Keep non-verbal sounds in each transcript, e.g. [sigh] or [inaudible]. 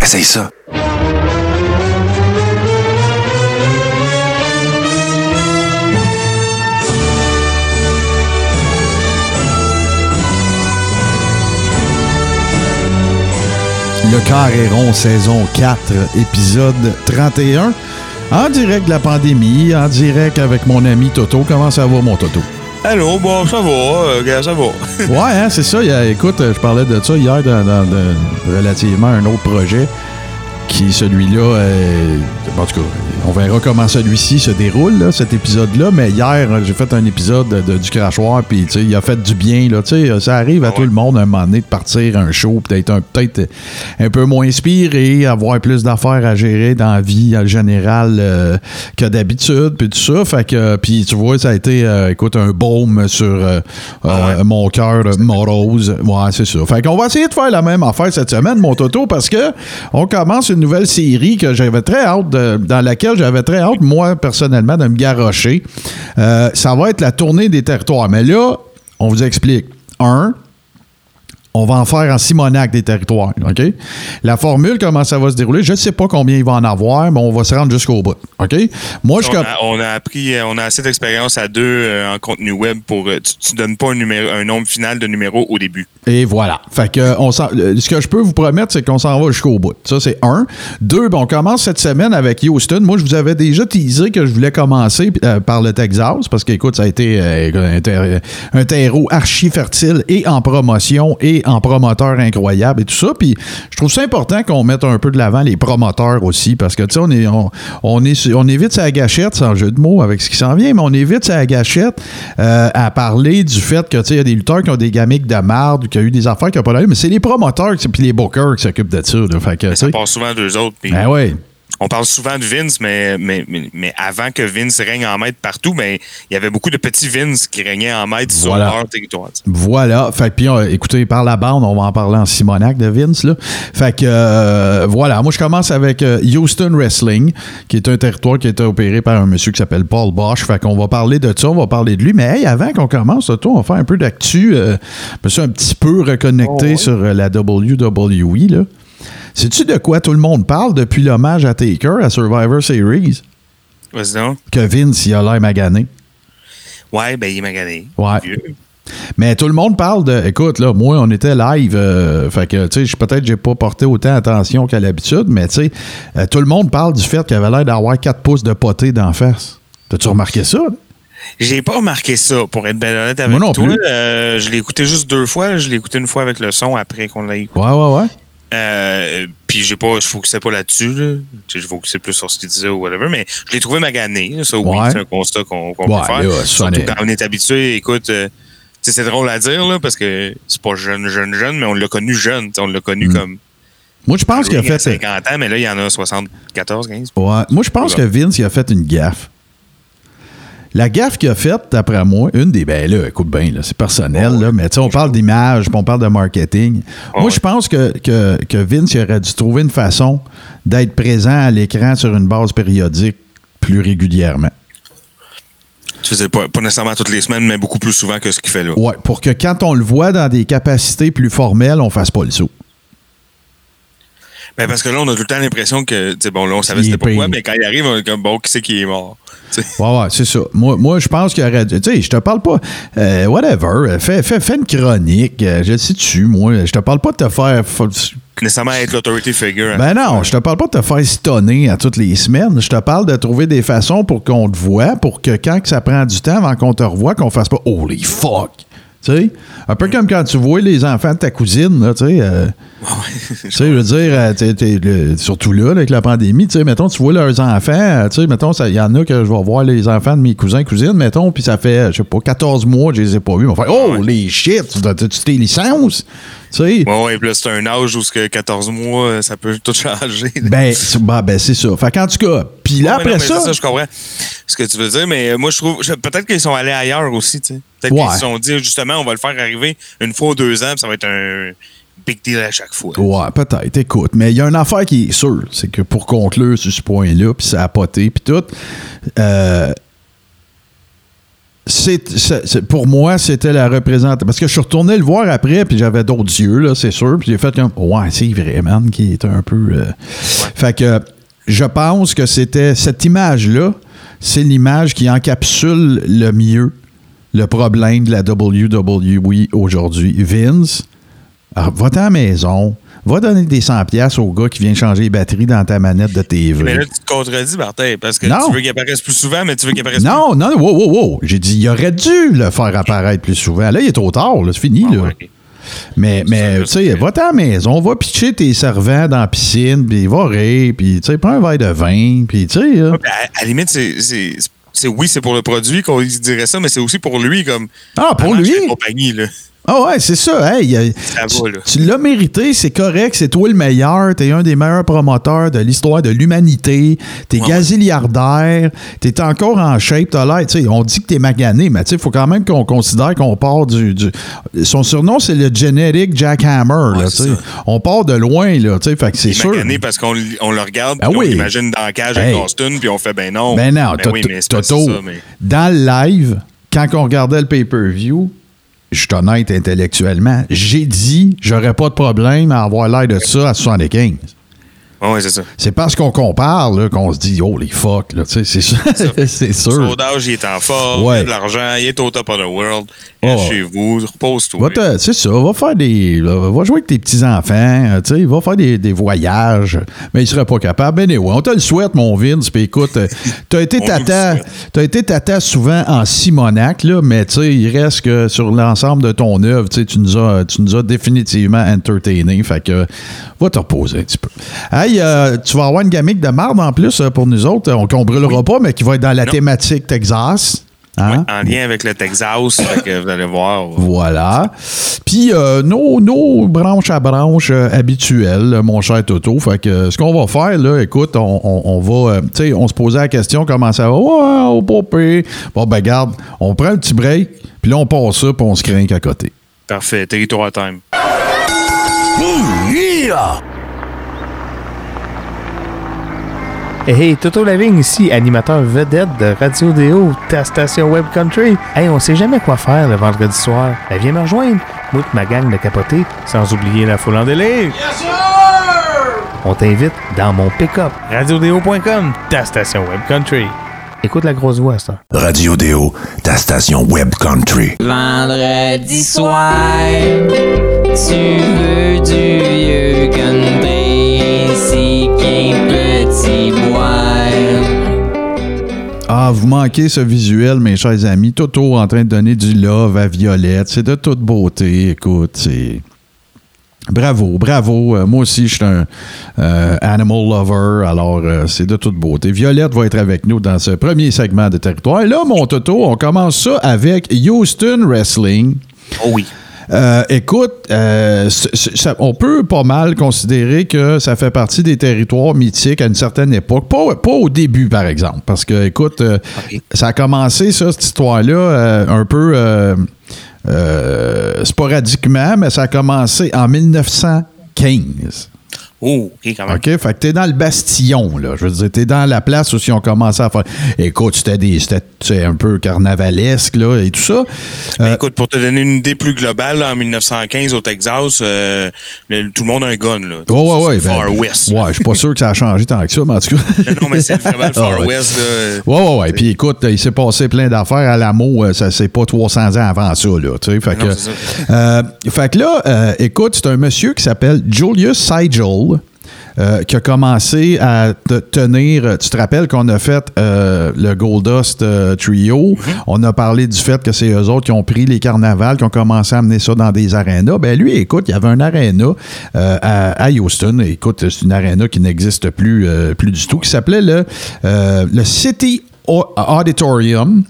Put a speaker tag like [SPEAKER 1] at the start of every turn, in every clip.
[SPEAKER 1] Essaye ça.
[SPEAKER 2] Le Quart est rond, saison 4, épisode 31. En direct de la pandémie, en direct avec mon ami Toto. Comment ça va, mon Toto?
[SPEAKER 3] Allô, bon, ça va, euh, ça va. [laughs]
[SPEAKER 2] Ouais, hein, c'est ça. Écoute, je parlais de ça hier dans, relativement un autre projet qui, celui-là, euh, en tout cas, on verra comment celui-ci se déroule, là, cet épisode-là. Mais hier, j'ai fait un épisode de, de- du crachoir, puis il a fait du bien. Là, ça arrive à
[SPEAKER 3] Ah
[SPEAKER 2] tout le monde à un moment donné de partir un show, puis d'être un- peut-être un peu moins inspiré, avoir plus d'affaires à gérer dans la vie en général euh, que d'habitude, puis tout ça. Fait que, puis tu vois, ça a été, euh, écoute, un baume sur euh,
[SPEAKER 3] Ah
[SPEAKER 2] mon cœur morose. Ouais, c'est ça. Fait qu'on va essayer de faire la même affaire cette semaine, mon Toto, parce que on commence une nouvelle série que j'avais très hâte, de- dans laquelle j'avais très hâte, moi, personnellement, de me garrocher. Euh, ça va être la tournée des territoires. Mais là, on vous explique. Un, on va en faire en Simonac des territoires, OK? La formule, comment ça va se dérouler, je ne sais pas combien il va en avoir, mais on va se rendre jusqu'au bout, OK? Moi, je...
[SPEAKER 3] On a, on a appris, euh, on a assez d'expérience à deux euh, en contenu web pour. tu, tu donnes pas un, numéro, un nombre final de numéros au début.
[SPEAKER 2] Et voilà. Fait que on euh, ce que je peux vous promettre, c'est qu'on s'en va jusqu'au bout. Ça, c'est un. Deux, ben, on commence cette semaine avec Houston. Moi, je vous avais déjà teasé que je voulais commencer euh, par le Texas, parce qu'écoute, ça a été euh, un, ter- un terreau archi fertile et en promotion et en promoteur incroyable et tout ça. Puis je trouve ça important qu'on mette un peu de l'avant les promoteurs aussi, parce que tu sais, on est on, est on évite sa gâchette, sans jeu de mots avec ce qui s'en vient, mais on évite sa gâchette à parler du fait que tu sais, il y a des lutteurs qui ont des gamiques de marde, qui ont eu des affaires qui n'ont pas d'allure, mais c'est les promoteurs puis les bookers qui s'occupent de ça. là. Fait que,
[SPEAKER 3] Ça passe souvent d'eux autres. puis
[SPEAKER 2] ben ouais.
[SPEAKER 3] On parle souvent de Vince, mais, mais, mais, mais avant que Vince règne en maître partout, ben, il y avait beaucoup de petits Vince qui régnaient en maître
[SPEAKER 2] Voilà.
[SPEAKER 3] sur leur territoire.
[SPEAKER 2] Voilà. Fait puis, euh, écoutez, par la bande, on va en parler en Simonac de Vince, là. Fait que, euh, voilà. Moi, je commence avec euh, Houston Wrestling, qui est un territoire qui a été opéré par un monsieur qui s'appelle Paul Bosch. Fait qu'on va parler de ça, on va parler de lui. Mais, hey, avant qu'on commence, toi, on va faire un peu d'actu. Euh, je me suis un petit peu reconnecté sur euh, la WWE, là. Sais-tu de quoi tout le monde parle depuis l'hommage à Taker à Survivor Series?
[SPEAKER 3] Vas-y donc.
[SPEAKER 2] Que Vince, il a l'air magané.
[SPEAKER 3] Ouais, ben, il est magané.
[SPEAKER 2] Ouais.
[SPEAKER 3] Vieux.
[SPEAKER 2] Mais tout le monde parle de. Écoute, là, moi, on était live. euh, fait que, tu sais, peut-être que j'ai pas porté autant attention qu'à l'habitude, mais, tu sais, euh, tout le monde parle du fait qu'il avait l'air d'avoir 4 pouces de poté d'en face. T'as-tu remarqué ça? là?
[SPEAKER 3] J'ai pas remarqué ça, pour être bien honnête avec
[SPEAKER 2] Moi non
[SPEAKER 3] toi.
[SPEAKER 2] plus.
[SPEAKER 3] Euh, je l'ai écouté juste deux fois. Je l'ai écouté une fois avec le son après qu'on l'a écouté.
[SPEAKER 2] Ouais, ouais, ouais.
[SPEAKER 3] Euh, puis j'ai pas, je focusais pas là-dessus. Là. Je focusais plus sur ce qu'il disait ou whatever, mais je l'ai trouvé magané. Ça, oui,
[SPEAKER 2] Ouais.
[SPEAKER 3] c'est un constat qu'on
[SPEAKER 2] Ouais,
[SPEAKER 3] peut faire.
[SPEAKER 2] ça
[SPEAKER 3] Surtout quand on est habitué. Écoute, euh, c'est drôle à dire là, parce que c'est pas jeune, jeune, jeune, mais on l'a connu jeune. On l'a connu
[SPEAKER 2] Mm.
[SPEAKER 3] comme.
[SPEAKER 2] Moi, je pense qu'il a fait.
[SPEAKER 3] 50 ans, mais là, il y en a 74, 15.
[SPEAKER 2] Ouais. Moi, je pense que Vince, il a fait une gaffe. La gaffe qu'il a faite, d'après moi, une des. Ben là, écoute bien, là, c'est personnel, là, mais tu sais, on parle d'image, puis on parle de marketing.
[SPEAKER 3] Ouais,
[SPEAKER 2] moi, je pense que, que, que Vince il aurait dû trouver une façon d'être présent à l'écran sur une base périodique plus régulièrement.
[SPEAKER 3] Tu faisais pas, pas nécessairement toutes les semaines, mais beaucoup plus souvent que ce qu'il fait là.
[SPEAKER 2] Ouais, pour que quand on le voit dans des capacités plus formelles, on fasse pas le saut.
[SPEAKER 3] Ben, parce que là, on a tout le temps l'impression que, bon, là, on savait c'était pourquoi, mais quand il arrive, on est comme, bon, qui c'est qui est mort? Tu sais?
[SPEAKER 2] Ouais, ouais, c'est ça. Moi, moi je pense qu'il aurait. Tu sais, je te parle pas. euh, whatever. Fais, fais, fais une chronique. euh, je sais tu moi. Je te parle pas de te faire. fa-
[SPEAKER 3] Nécessairement être l'autorité figure.
[SPEAKER 2] Ben non, je te parle pas de te faire stonner à toutes les semaines. Je te parle de trouver des façons pour qu'on te voit, pour que quand que ça prend du temps avant qu'on te revoie, qu'on fasse pas Holy fuck! Tu sais? Un peu comme quand tu vois les enfants de ta cousine, là, tu sais. euh, tu sais, je veux dire, euh, le- surtout là, là, avec la pandémie, tu sais, mettons, tu vois leurs enfants, euh, tu sais, mettons, il y en a que je vais voir les enfants de mes cousins, cousines, mettons, puis ça fait, je sais pas, 14 mois, je les ai pas vus. Ils vont faire, oh, les shit, tu tes licences? Tu sais?
[SPEAKER 3] Ouais, ouais, puis là, c'est un âge où ce que 14 mois, ça peut tout [laughs] changer.
[SPEAKER 2] Ben, bah, ben, c'est ça. Fait qu'en tout cas, puis là, après
[SPEAKER 3] non, mais
[SPEAKER 2] ça.
[SPEAKER 3] je comprends ce que tu veux dire, mais moi, je trouve. Peut-être qu'ils sont allés ailleurs aussi, tu sais. Peut-être
[SPEAKER 2] Ouais.
[SPEAKER 3] qu'ils se sont dit, justement, on va le faire arriver une fois ou deux ans, puis ça va être un big deal à chaque fois.
[SPEAKER 2] Ouais, peut-être. Écoute, mais il y a une affaire qui est sûre, c'est que pour conclure sur ce point-là, puis ça a poté, puis tout, euh, c'est, c'est- c'est- pour moi, c'était la représentation. Parce que je suis retourné le voir après, puis j'avais d'autres yeux, là, c'est sûr. Puis j'ai fait comme, ouais, c'est vrai, man, qui est un peu. euh, Fait que je pense que c'était cette image-là, c'est l'image qui encapsule le mieux le problème de la WWE aujourd'hui. Vince, alors, va à la maison, va donner des 100$ piastres au gars qui vient changer les batteries dans ta manette de TV.
[SPEAKER 3] Mais là, tu te contredis, Martin, parce que
[SPEAKER 2] Non.
[SPEAKER 3] tu veux qu'il apparaisse plus souvent, mais tu veux qu'il apparaisse
[SPEAKER 2] Non, non, wow, wow, wow. J'ai dit, il aurait dû le faire apparaître plus souvent. Là, il est trop tard, c'est fini.
[SPEAKER 3] plus.
[SPEAKER 2] là.
[SPEAKER 3] Ah.
[SPEAKER 2] Mais, mais tu sais, va à la maison, va pitcher tes servants dans la piscine, puis va rire, puis tu sais, prends un verre de vin, puis tu sais.
[SPEAKER 3] Ouais, à, la limite, c'est, oui, c'est pour le produit qu'on dirait ça, mais c'est aussi pour lui, comme.
[SPEAKER 2] Ah, pour lui?
[SPEAKER 3] compagnie, là.
[SPEAKER 2] Ah ouais, c'est ça. Hey, a-
[SPEAKER 3] Ça
[SPEAKER 2] tu l'as mérité, c'est correct, c'est toi le meilleur, t'es un des meilleurs promoteurs de l'histoire de l'humanité, t'es
[SPEAKER 3] Ouais,
[SPEAKER 2] gazilliardaire, t'es encore en shape, t'as l'air, on dit que t'es magané, mais tu sais, il faut quand même qu'on considère qu'on part du, du- Son surnom, c'est le
[SPEAKER 3] Ouais,
[SPEAKER 2] là, tu sais.
[SPEAKER 3] ça.
[SPEAKER 2] On part de loin, là, tu sais, fait que c'est
[SPEAKER 3] Il est
[SPEAKER 2] sûr.
[SPEAKER 3] magané parce qu'on on le regarde, puis
[SPEAKER 2] oui.
[SPEAKER 3] on l'imagine dans la cage
[SPEAKER 2] Hey.
[SPEAKER 3] avec Austin, puis on fait ben non.
[SPEAKER 2] Ben non,
[SPEAKER 3] ben oui, mais
[SPEAKER 2] Toto,
[SPEAKER 3] ça, mais-
[SPEAKER 2] dans le live, quand on regardait le pay-per-view, je suis honnête intellectuellement, j'ai dit, j'aurais pas de problème à avoir l'air de ça à 75.
[SPEAKER 3] Ouais, c'est ça.
[SPEAKER 2] C'est parce qu'on compare qu'on se dit, oh les fuck, là, tu sais, c'est sûr. c'est [laughs] sûr.
[SPEAKER 3] Soldage, il est en forme,
[SPEAKER 2] Ouais.
[SPEAKER 3] il a de l'argent, il est au top of the world.
[SPEAKER 2] Oh.
[SPEAKER 3] Reste chez vous, repose-toi.
[SPEAKER 2] C'est ça, va faire des. là, va jouer avec tes petits-enfants, euh, tu sais, va faire des, des voyages. Mais il serait pas capable. Ben, anyway, on te le souhaite, mon Vince. Puis écoute, euh, [laughs] t'as été
[SPEAKER 3] le
[SPEAKER 2] tata. T'as été tata souvent en Simonac, là, mais tu sais, il reste que sur l'ensemble de ton œuvre, tu nous as, tu nous as définitivement entertainé. Fait que va te reposer un petit peu. Hey, euh, tu vas avoir une gamique de marde en plus euh, pour nous autres, on qu'on brûlera pas, mais qui va être dans la
[SPEAKER 3] Non.
[SPEAKER 2] thématique Texas. Hein?
[SPEAKER 3] En lien avec le Texas, que vous allez voir.
[SPEAKER 2] Voilà. Puis euh, nos, nos branches à branches euh, habituelles, mon cher Toto. Fait que ce qu'on va faire, là, écoute, on, on- on va. euh, tu sais, on se posait la question comment ça va? Ouais, au popé. Bon, ben, garde, on prend un petit break, puis là, on passe ça, puis on se craint à côté.
[SPEAKER 3] Parfait, territoire time.
[SPEAKER 4] Hey, hey, Toto Lavigne ici, animateur vedette de Radio Déo, ta station Web Country. Hey, on sait jamais quoi faire le vendredi soir. Ben, viens me rejoindre. Moi et ma gang de capotés, sans oublier la foule en délire. On t'invite dans mon pick-up. RadioDéo.com, ta station Web Country. Écoute la grosse voix, ça.
[SPEAKER 1] Radio Déo, ta station web country.
[SPEAKER 5] Vendredi soir, tu veux du vieux country, petit.
[SPEAKER 2] Ah, vous manquez ce visuel, mes chers amis. Toto en train de donner du love à Violette. C'est de toute beauté. Écoute, c'est. Bravo, bravo. Euh, moi aussi, je suis un euh, animal lover, alors euh, c'est de toute beauté. Violette va être avec nous dans ce premier segment de territoire. Et là, mon Toto, on commence ça avec Houston Wrestling.
[SPEAKER 3] Oh oui.
[SPEAKER 2] Euh, écoute, euh, ça- on peut pas mal considérer que ça fait partie des territoires mythiques à une certaine époque. Pas, pas au début, par exemple, parce que, écoute, euh, ça a commencé, ça, cette histoire-là, un peu sporadiquement, mais ça a commencé en 1915.
[SPEAKER 3] Oh, OK, quand même.
[SPEAKER 2] OK? Fait que t'es dans le bastillon, là. Je veux dire, t'es dans la place où ils ont commencé à faire. Écoute, c'était un peu carnavalesque, là, et tout ça.
[SPEAKER 3] Ben,
[SPEAKER 2] Euh,
[SPEAKER 3] écoute, pour te donner une idée plus globale, là, en 1915 au Texas, euh, le- tout le monde a un gun. Là.
[SPEAKER 2] Ouais, ouais, ouais.
[SPEAKER 3] le
[SPEAKER 2] ben,
[SPEAKER 3] Far West.
[SPEAKER 2] Ouais, je suis pas sûr que ça a changé tant que ça, mais en tout cas. [laughs]
[SPEAKER 3] Non, mais c'est vraiment le Far
[SPEAKER 2] Ah, ouais.
[SPEAKER 3] West. Là.
[SPEAKER 2] Ouais, ouais, ouais. Puis écoute, il s'est passé plein d'affaires à l'amour. euh, Ça, c'est pas 300 ans avant ça, là. Tu sais, fait,
[SPEAKER 3] Non,
[SPEAKER 2] que, euh, fait que là, écoute, c'est un monsieur qui s'appelle Julius Seigel. Euh, qui a commencé à te- tenir. Tu te rappelles qu'on a fait euh, le Goldust euh, Trio? On a parlé du fait que c'est eux autres qui ont pris les carnavals, qui ont commencé à amener ça dans des arénas. Ben lui, écoute, il y avait un aréna euh, à, à Houston. Écoute, c'est une aréna qui n'existe plus, euh, plus du tout, qui s'appelait le, euh, le City Au- Auditorium.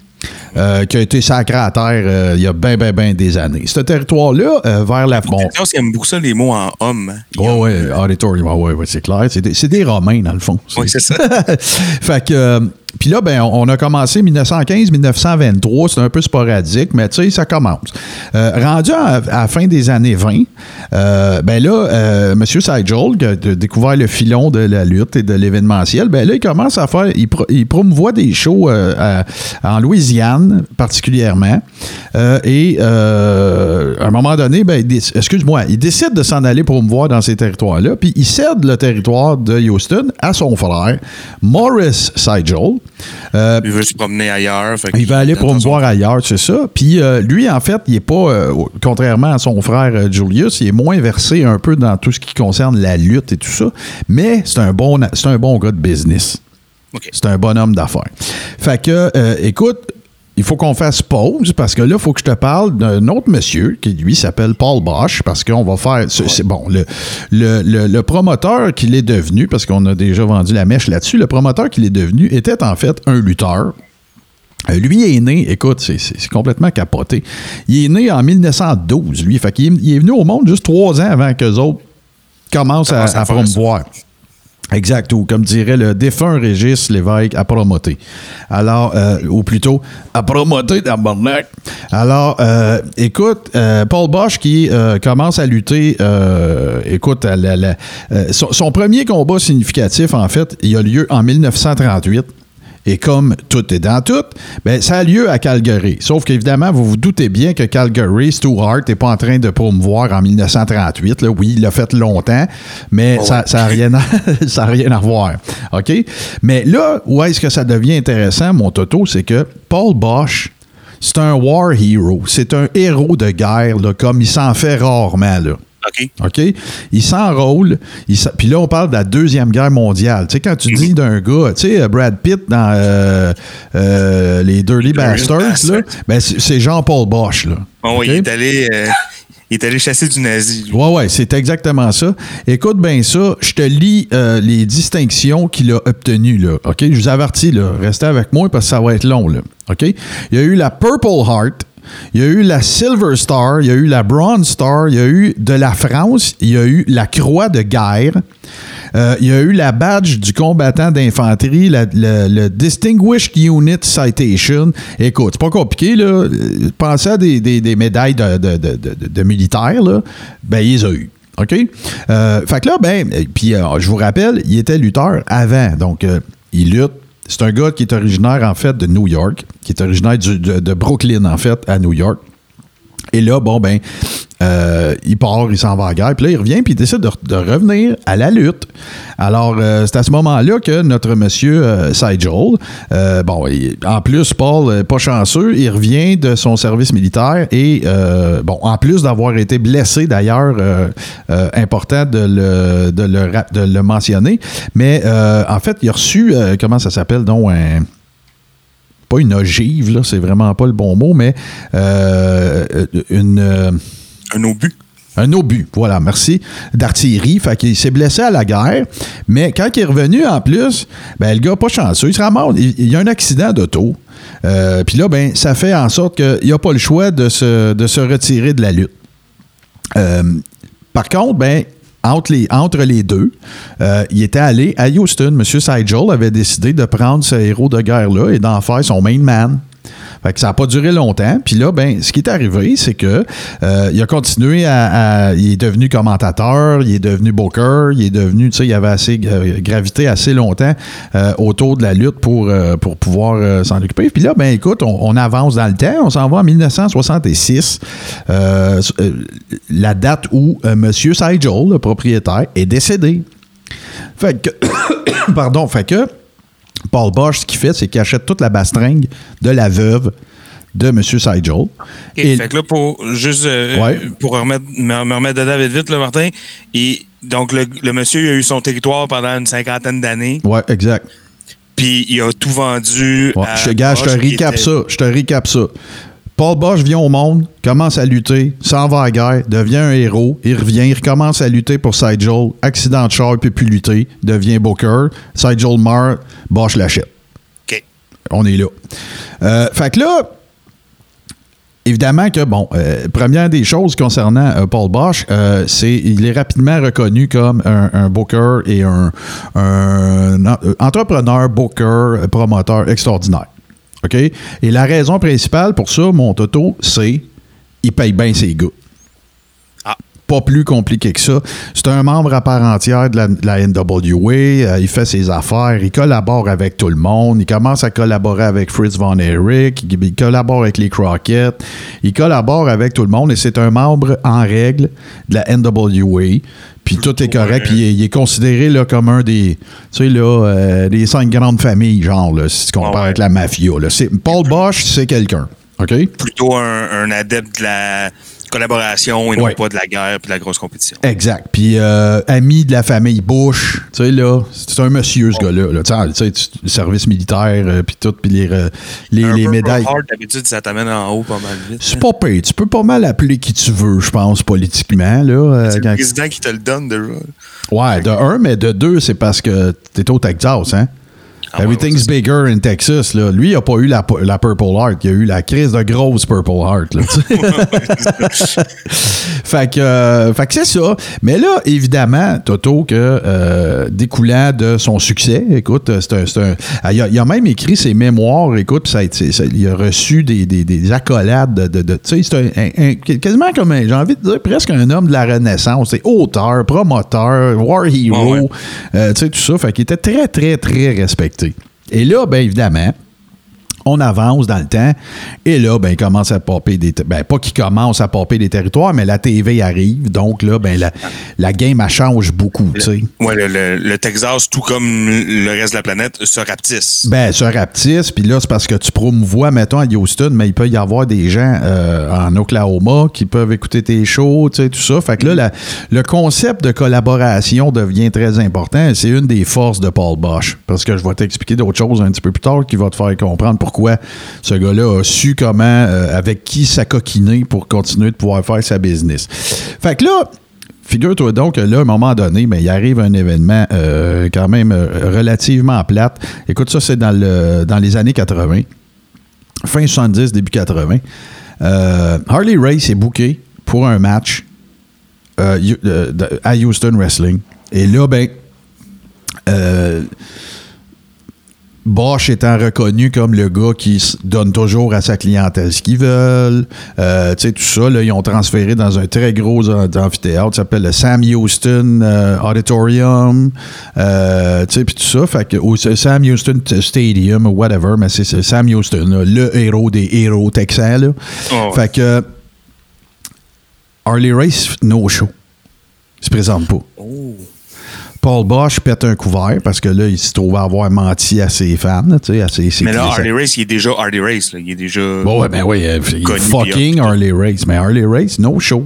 [SPEAKER 2] Euh, qui a été sacré à terre euh, il y a bien, bien, bien des années. Ce territoire-là, euh, vers la. Bon,
[SPEAKER 3] ils aiment beaucoup ça, les mots en homme. hein.
[SPEAKER 2] Ouais, ouais, auditorium, ouais, ouais, c'est clair. C'est des, des Romains, dans le fond.
[SPEAKER 3] Oui, c'est ça. [laughs]
[SPEAKER 2] fait que, Puis là, ben, on a commencé 1915-1923, c'est un peu sporadique, mais tu sais, ça commence. Euh, rendu à, la fin des années 20, euh, ben là, euh, M. Seigel, qui a découvert le filon de la lutte et de l'événementiel, ben là, il commence à faire, il, pro- il promouvoit des shows euh, en Louisiane, particulièrement. Euh, et à un moment donné, ben, excuse-moi, il décide de s'en aller promouvoir dans ces territoires-là, puis il cède le territoire de Houston à son frère, Morris Seigel. Euh,
[SPEAKER 3] Il veut se promener ailleurs. fait
[SPEAKER 2] il
[SPEAKER 3] qu'il-
[SPEAKER 2] va aller
[SPEAKER 3] dans
[SPEAKER 2] promouvoir ailleurs, c'est ça. Puis euh, lui, en fait, il est pas, euh, contrairement à son frère Julius, il est moins versé un peu dans tout ce qui concerne la lutte et tout ça. Mais c'est un bon, c'est un bon gars de business. C'est un bonhomme d'affaires. Fait que, écoute, il faut qu'on fasse pause parce que là, il faut que je te parle d'un autre monsieur qui, lui, s'appelle Paul Bosch parce qu'on va faire. C'est bon. Le, le, le- le promoteur qu'il est devenu, parce qu'on a déjà vendu la mèche là-dessus, le promoteur qu'il est devenu était en fait un lutteur. Euh, Lui est né, écoute, c'est- complètement capoté. Il est né en 1912, lui. Fait qu'il est, il est venu au monde juste trois ans avant qu'eux autres commencent à, promouvoir. Exact, ou comme dirait le défunt Régis Lévesque, à promoter. Alors, euh, ou plutôt, à promoter tabarnak. Alors, euh, écoute, euh, Paul Bosch qui commence à lutter, écoute, son premier combat significatif, en fait, il a lieu en 1938. Et comme tout est dans tout, ben, ça a lieu à Calgary. Sauf qu'évidemment, vous vous doutez bien que Calgary, Stu Hart n'est pas en train de promouvoir en 1938. Là. Oui, il l'a fait longtemps, mais ça n'a rien, à- [laughs] ça rien à voir. OK? Mais là, où est-ce que ça devient intéressant, mon Toto, c'est que Paul Bosch, c'est un war hero. C'est un héros de guerre, là, comme il s'en fait rarement. Là.
[SPEAKER 3] OK.
[SPEAKER 2] OK? Il s'enrôle. Puis là, on parle de la Deuxième Guerre mondiale. Tu sais, quand tu dis d'un gars, tu sais, euh, Brad Pitt dans euh, euh, Les Dirty Bastards, là, ben, c'est Jean-Paul Bosch. Là.
[SPEAKER 3] Oh? Il est allé. euh, il est allé chasser du nazi. lui.
[SPEAKER 2] Ouais, ouais, c'est exactement ça. Écoute bien ça, je te lis les distinctions qu'il a obtenues, là. OK? Je vous avertis, là, restez avec moi parce que ça va être long, là. OK? Il y a eu la Purple Heart, il y a eu la Silver Star, il y a eu la Bronze Star, il y a eu de la France, il y a eu la Croix de guerre, euh, il y a eu la badge du combattant d'infanterie, le, Distinguished Unit Citation. Écoute, c'est pas compliqué, là. Pensez à des, des- des médailles de, de- de- militaires, là. Ben, il les a eu. OK? Euh, fait que là, ben, puis euh, je vous rappelle, il était lutteur avant. Donc, il lutte. C'est un gars qui est originaire, en fait, de New York, qui est originaire de, de Brooklyn, en fait, à New York. Et là, bon, ben, euh, il part, il s'en va à la guerre. Puis là, il revient, puis il décide de, revenir à la lutte. Alors, euh, c'est à ce moment-là que notre monsieur euh, euh, bon, en plus, Paul, pas chanceux, il revient de son service militaire et, bon, en plus d'avoir été blessé, d'ailleurs, important de le, de, le, mentionner, mais en fait, il a reçu, comment ça s'appelle, donc, un pas une ogive, là, c'est vraiment pas le bon mot, mais une,
[SPEAKER 3] Un obus.
[SPEAKER 2] un obus, voilà, merci, d'artillerie. Fait qu'il s'est blessé à la guerre, mais quand il est revenu en plus, ben, le gars pas chanceux, il se ramasse, il, y a un accident d'auto. Euh, Puis là, ben, ça fait en sorte qu'il n'a pas le choix de se, retirer de la lutte. Euh, par contre, ben, entre les, deux, euh, il était allé à Houston. M. Seigel avait décidé de prendre ce héros de guerre-là et d'en faire son main man. Fait que ça n'a pas duré longtemps. Puis là, ben, ce qui est arrivé, c'est que euh, il a continué à, Il est devenu commentateur, il est devenu booker, il est devenu. Tu sais, il avait assez gravité assez longtemps euh, autour de la lutte pour, euh, pour pouvoir s'en occuper. Puis là, ben écoute, on, avance dans le temps. On s'en va en 1966. euh, euh, la date où M. Seigel, le propriétaire, est décédé. Fait que. [coughs] pardon, fait que. Paul Bosch, ce qu'il fait, c'est qu'il achète toute la bastringue de la veuve de M. Seigel.
[SPEAKER 3] OK,
[SPEAKER 2] Et-
[SPEAKER 3] Fait que là, pour juste euh,
[SPEAKER 2] Ouais.
[SPEAKER 3] pour remettre, me, me remettre dedans vite, vite, là, Martin. Et donc, le, le monsieur il a eu son territoire pendant une cinquantaine d'années.
[SPEAKER 2] Ouais, exact.
[SPEAKER 3] Puis il a tout vendu.
[SPEAKER 2] Ouais,
[SPEAKER 3] à
[SPEAKER 2] je, gars, je te recap
[SPEAKER 3] était-
[SPEAKER 2] ça. Je te recap ça. Paul Bosch vient au monde, commence à lutter, s'en va à la guerre, devient un héros, il revient, il recommence à lutter pour Seigel, accident de char, il peut plus lutter, devient Booker, Seigel meurt, Bosch l'achète.
[SPEAKER 3] OK.
[SPEAKER 2] On est là. Euh, fait que là, évidemment que, bon, euh, première des choses concernant euh, Paul Bosch, euh, c'est il est rapidement reconnu comme un, un booker et un, un en- entrepreneur, booker, promoteur extraordinaire. OK? Et la raison principale pour ça, mon Toto, c'est il paye bien ses gars. Pas plus compliqué que ça. C'est un membre à part entière de la, de la NWA. euh, il fait ses affaires. Il collabore avec tout le monde. Il commence à collaborer avec Fritz Von Erich. Il, il collabore avec les Crockett. Il collabore avec tout le monde et c'est un membre en règle de la NWA. Puis tout est correct. Puis il est, il est considéré là, comme un des, tu sais, là, euh, des cinq grandes familles, genre, là, si tu compares
[SPEAKER 3] Ah ouais.
[SPEAKER 2] avec la mafia. là. Paul Bosch, c'est quelqu'un. OK?
[SPEAKER 3] Plutôt un, un adepte de la collaboration et non
[SPEAKER 2] Ouais.
[SPEAKER 3] pas de la guerre et de la grosse compétition.
[SPEAKER 2] Exact. Puis euh, ami de la famille Bush, tu sais là, c'est un monsieur ce gars-là. là. Tu sais, le service militaire, euh, puis tout, puis les, euh, les,
[SPEAKER 3] un
[SPEAKER 2] les médailles.
[SPEAKER 3] D'habitude, ça t'amène en haut pas mal vite.
[SPEAKER 2] C'est pas pire. Tu peux pas mal appeler qui tu veux, je pense, politiquement. Là, euh,
[SPEAKER 3] C'est le président qui te le donne déjà.
[SPEAKER 2] Ouais, de un, mais de deux, c'est parce que t'es au Texas, hein?
[SPEAKER 3] Ah
[SPEAKER 2] Everything's bigger in Texas. Là. Lui, il a pas eu la, la Purple Heart. Il a eu la crise de grosse Purple Heart. Là, [laughs] fait que, euh, fait que c'est ça. Mais là, évidemment, Toto, que euh, découlant de son succès, écoute, c'est un, c'est un- ah, il, a, il a même écrit ses mémoires, écoute, ça il a reçu des, des- des accolades de, de- de- tu sais, c'est un, quasiment comme, un- j'ai envie de dire, presque un homme de la Renaissance. C'est auteur, promoteur, war hero,
[SPEAKER 3] ouais.
[SPEAKER 2] euh, tu sais, tout ça. Fait qu'il était très, très, très respecté. Et là, bien évidemment, on avance dans le temps et là, ben, il commence à popper des. Ben, pas qu'il commence à popper des territoires, mais la TV arrive. Donc là, ben, la, la game, elle change beaucoup.
[SPEAKER 3] Ouais, le, le- le Texas, tout comme le reste de la planète, se rapetisse.
[SPEAKER 2] Ben, se rapetisse, puis là, c'est parce que tu promouvois, mettons, à Houston, mais il peut y avoir des gens euh, en Oklahoma qui peuvent écouter tes shows, tu sais, tout ça. Fait que là, la- le concept de collaboration devient très important c'est une des forces de Paul Bosch. Parce que je vais t'expliquer d'autres choses un petit peu plus tard qui va te faire comprendre pourquoi ce gars-là a su comment, euh, avec qui s'acoquiner pour continuer de pouvoir faire sa business. Fait que là, Figure-toi donc que là, à un moment donné, ben, il arrive un événement euh, quand même euh, relativement plate. Écoute, ça, c'est dans, le, dans les années 80. Fin 70, début 80. Euh, Harley Race est booké pour un match à Houston Wrestling. Et là, ben, Bosch étant reconnu comme le gars qui donne toujours à sa clientèle ce qu'ils veulent, euh, tu sais, tout ça, là, ils ont transféré dans un très gros am- amphithéâtre qui s'appelle le Sam Houston euh, Auditorium, euh, tu sais, puis tout ça, fait que, ou Sam Houston Stadium, ou whatever, mais c'est Sam Houston, là, le héros des héros texans, là.
[SPEAKER 3] Oh.
[SPEAKER 2] Fait que Harley Race, no show. Il se présente pas. Paul Bosch pète un couvert parce que là, il se trouve avoir menti à ses fans, à ses, ses
[SPEAKER 3] Mais là. Harley Race, il est déjà Harley Race. là. Il est déjà.
[SPEAKER 2] Bon, ouais, ben oui, euh, il est
[SPEAKER 3] Connu,
[SPEAKER 2] fucking Harley Race. Mais Harley Race, no show.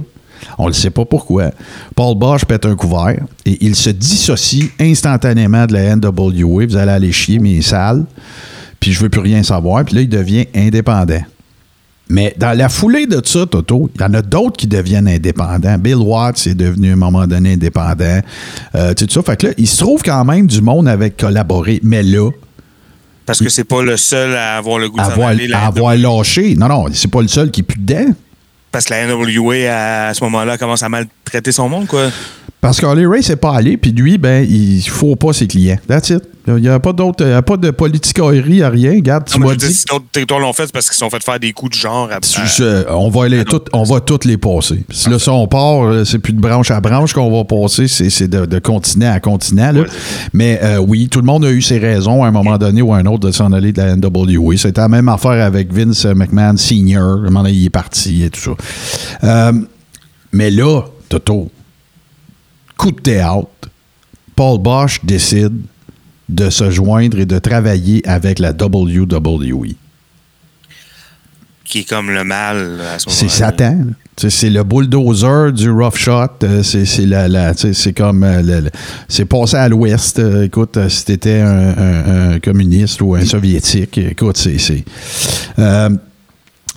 [SPEAKER 2] On ne sait pas pourquoi. Paul Bosch pète un couvert et il se dissocie instantanément de la NWA. Vous allez aller chier mes salles. Puis je veux plus rien savoir. Puis là, il devient indépendant. Mais dans la foulée de ça, Toto, il y en a d'autres qui deviennent indépendants. Bill Watts est devenu à un moment donné indépendant. Euh, tu sais, tout ça. Fait que là, il se trouve quand même du monde avec collaboré. Mais là,
[SPEAKER 3] Parce que c'est pas le seul à avoir le goût de
[SPEAKER 2] avoir,
[SPEAKER 3] aller. la
[SPEAKER 2] avoir lâché. Non, non, c'est pas le seul qui est plus dedans.
[SPEAKER 3] Parce que la NWA, à ce moment-là, commence à maltraiter son monde, quoi.
[SPEAKER 2] Parce qu'Harley Race n'est pas allé, puis lui, ben, il faut pas ses clients. That's it. Il n'y a pas d'autre, a pas de politicoerie, à rien. Regarde, tu m'as dit.
[SPEAKER 3] si d'autres territoires l'ont fait, c'est parce qu'ils se sont fait faire des coups de genre. À,
[SPEAKER 2] tu-
[SPEAKER 3] à-
[SPEAKER 2] je- on va les toutes, on va toutes les passer. Si là, ça, on part, euh, c'est plus de branche à branche qu'on va passer, c'est c'est de, de continent à continent. là.
[SPEAKER 3] Ouais, c'est
[SPEAKER 2] Mais euh, oui, tout le monde a eu ses raisons à un moment donné ou à un autre de s'en aller de la NWA. C'était la même affaire avec Vince McMahon Senior. À un moment donné, il est parti et tout ça. Euh, mais là, Toto, coup de théâtre, Paul Bosch décide de se joindre et de travailler avec la WWE.
[SPEAKER 3] qui est comme le mal à ce moment-là.
[SPEAKER 2] C'est Satan. C'est le bulldozer du rough shot. euh, C'est c'est la, la- c'est comme euh, c'est passé à l'Ouest. euh, Écoute, si t'étais un, un- un communiste ou un soviétique, écoute, c'est c'est. euh,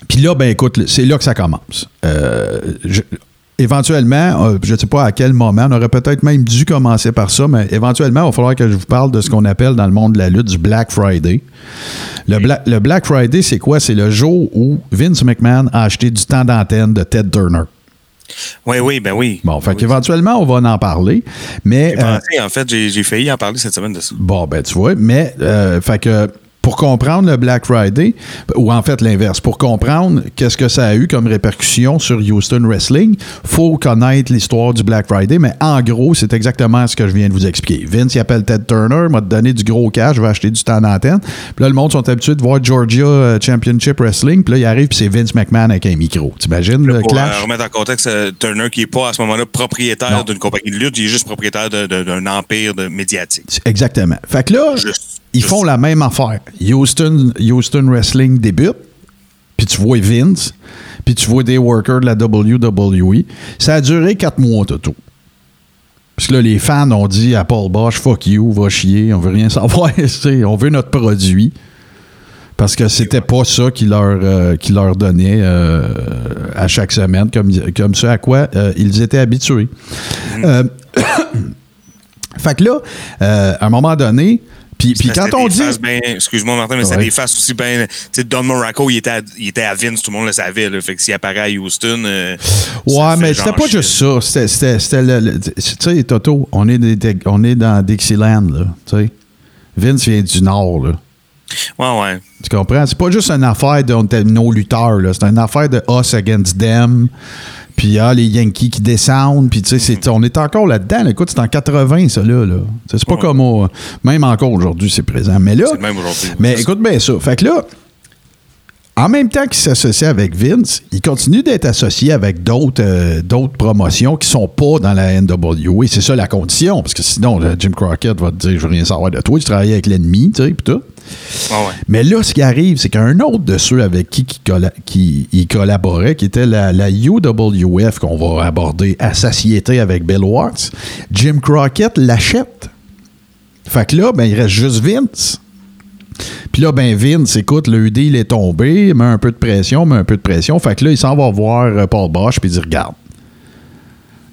[SPEAKER 2] Puis là, ben écoute, c'est là que ça commence. Euh, je- éventuellement, euh, je ne sais pas à quel moment, on aurait peut-être même dû commencer par ça, mais éventuellement, il va falloir que je vous parle de ce qu'on appelle dans le monde de la lutte du Black Friday. Le, Bla- le Black Friday, c'est quoi? C'est le jour où Vince McMahon a acheté du temps d'antenne de Ted Turner.
[SPEAKER 3] Oui, oui, ben oui.
[SPEAKER 2] Bon, fait
[SPEAKER 3] Oui.
[SPEAKER 2] qu'éventuellement, on va en parler. Mais. Euh,
[SPEAKER 3] en fait, j'ai j'ai failli en parler cette semaine de ça.
[SPEAKER 2] Bon, ben tu vois, mais euh, fait que pour comprendre le Black Friday, ou en fait l'inverse, pour comprendre qu'est-ce que ça a eu comme répercussion sur Houston Wrestling, faut connaître l'histoire du Black Friday, mais en gros, c'est exactement ce que je viens de vous expliquer. Vince, il appelle Ted Turner, m'a donné du gros cash, je vais acheter du temps d'antenne. Puis là, le monde sont habitués de voir Georgia euh, Championship Wrestling, puis là, il arrive, puis c'est Vince McMahon avec un micro. T'imagines le
[SPEAKER 3] Pour
[SPEAKER 2] clash?
[SPEAKER 3] euh, remettre en contexte, euh, Turner qui n'est pas à ce moment-là propriétaire d'une compagnie de lutte, il est juste propriétaire d'un empire de médiatique.
[SPEAKER 2] Exactement. Fait que là,
[SPEAKER 3] Juste-
[SPEAKER 2] ils font la même affaire. Houston, Houston Wrestling débute, puis tu vois Vince, puis tu vois des workers de la WWE. Ça a duré quatre mois, Toto. Puis là, les fans ont dit à Paul Bosch, fuck you, va chier, on veut rien [laughs] savoir, on veut notre produit. Parce que c'était pas ça qu'il leur, euh, leur donnait euh, à chaque semaine, comme, comme ce à quoi euh, ils étaient habitués. Euh, [coughs] fait que là, à un moment donné, puis puis quand on dit.
[SPEAKER 3] ben- Excuse-moi, Martin, mais
[SPEAKER 2] Ouais.
[SPEAKER 3] des faces aussi bien. Tu sais, Don Morocco, il était, à, il était à Vince, tout le monde le savait. Là, fait que s'il apparaît à Houston. euh,
[SPEAKER 2] Ouais,
[SPEAKER 3] ça
[SPEAKER 2] mais c'était pas juste ça. C'était- le. le- Tu sais, Toto, on est, des- on est dans Dixieland, là. Tu sais. Vince vient du Nord, là.
[SPEAKER 3] Ouais, ouais.
[SPEAKER 2] Tu comprends? C'est pas juste une affaire de nos lutteurs, là. C'est une affaire de us against them. Puis ah, les Yankees qui descendent. Puis tu sais, c'est- on est encore là-dedans. là. Écoute, c'est en 80, ça, là. là. C'est pas comme. au- même encore aujourd'hui, c'est présent. Mais là.
[SPEAKER 3] C'est le même aujourd'hui.
[SPEAKER 2] Mais écoute bien ça. Fait que là, en même temps qu'il s'associe avec Vince, il continue d'être associé avec d'autres euh, d'autres promotions qui sont pas dans la NWA. C'est ça la condition. Parce que sinon, là, Jim Crockett va te dire Je veux rien savoir de toi, tu travailles avec l'ennemi, tu sais, pis tout.
[SPEAKER 3] Ouais.
[SPEAKER 2] Mais là, ce qui arrive, c'est qu'un autre de ceux avec qui, qui, colla- qui il collaborait, qui était la, la UWF qu'on va aborder à satiété avec Bill Watts, Jim Crockett l'achète. Fait que là, ben, il reste juste Vince. Puis là, ben Vince, écoute, le deal est tombé, met un peu de pression, met un peu de pression. Fait que là, il s'en va voir euh, Paul Bosch puis il dit Regarde,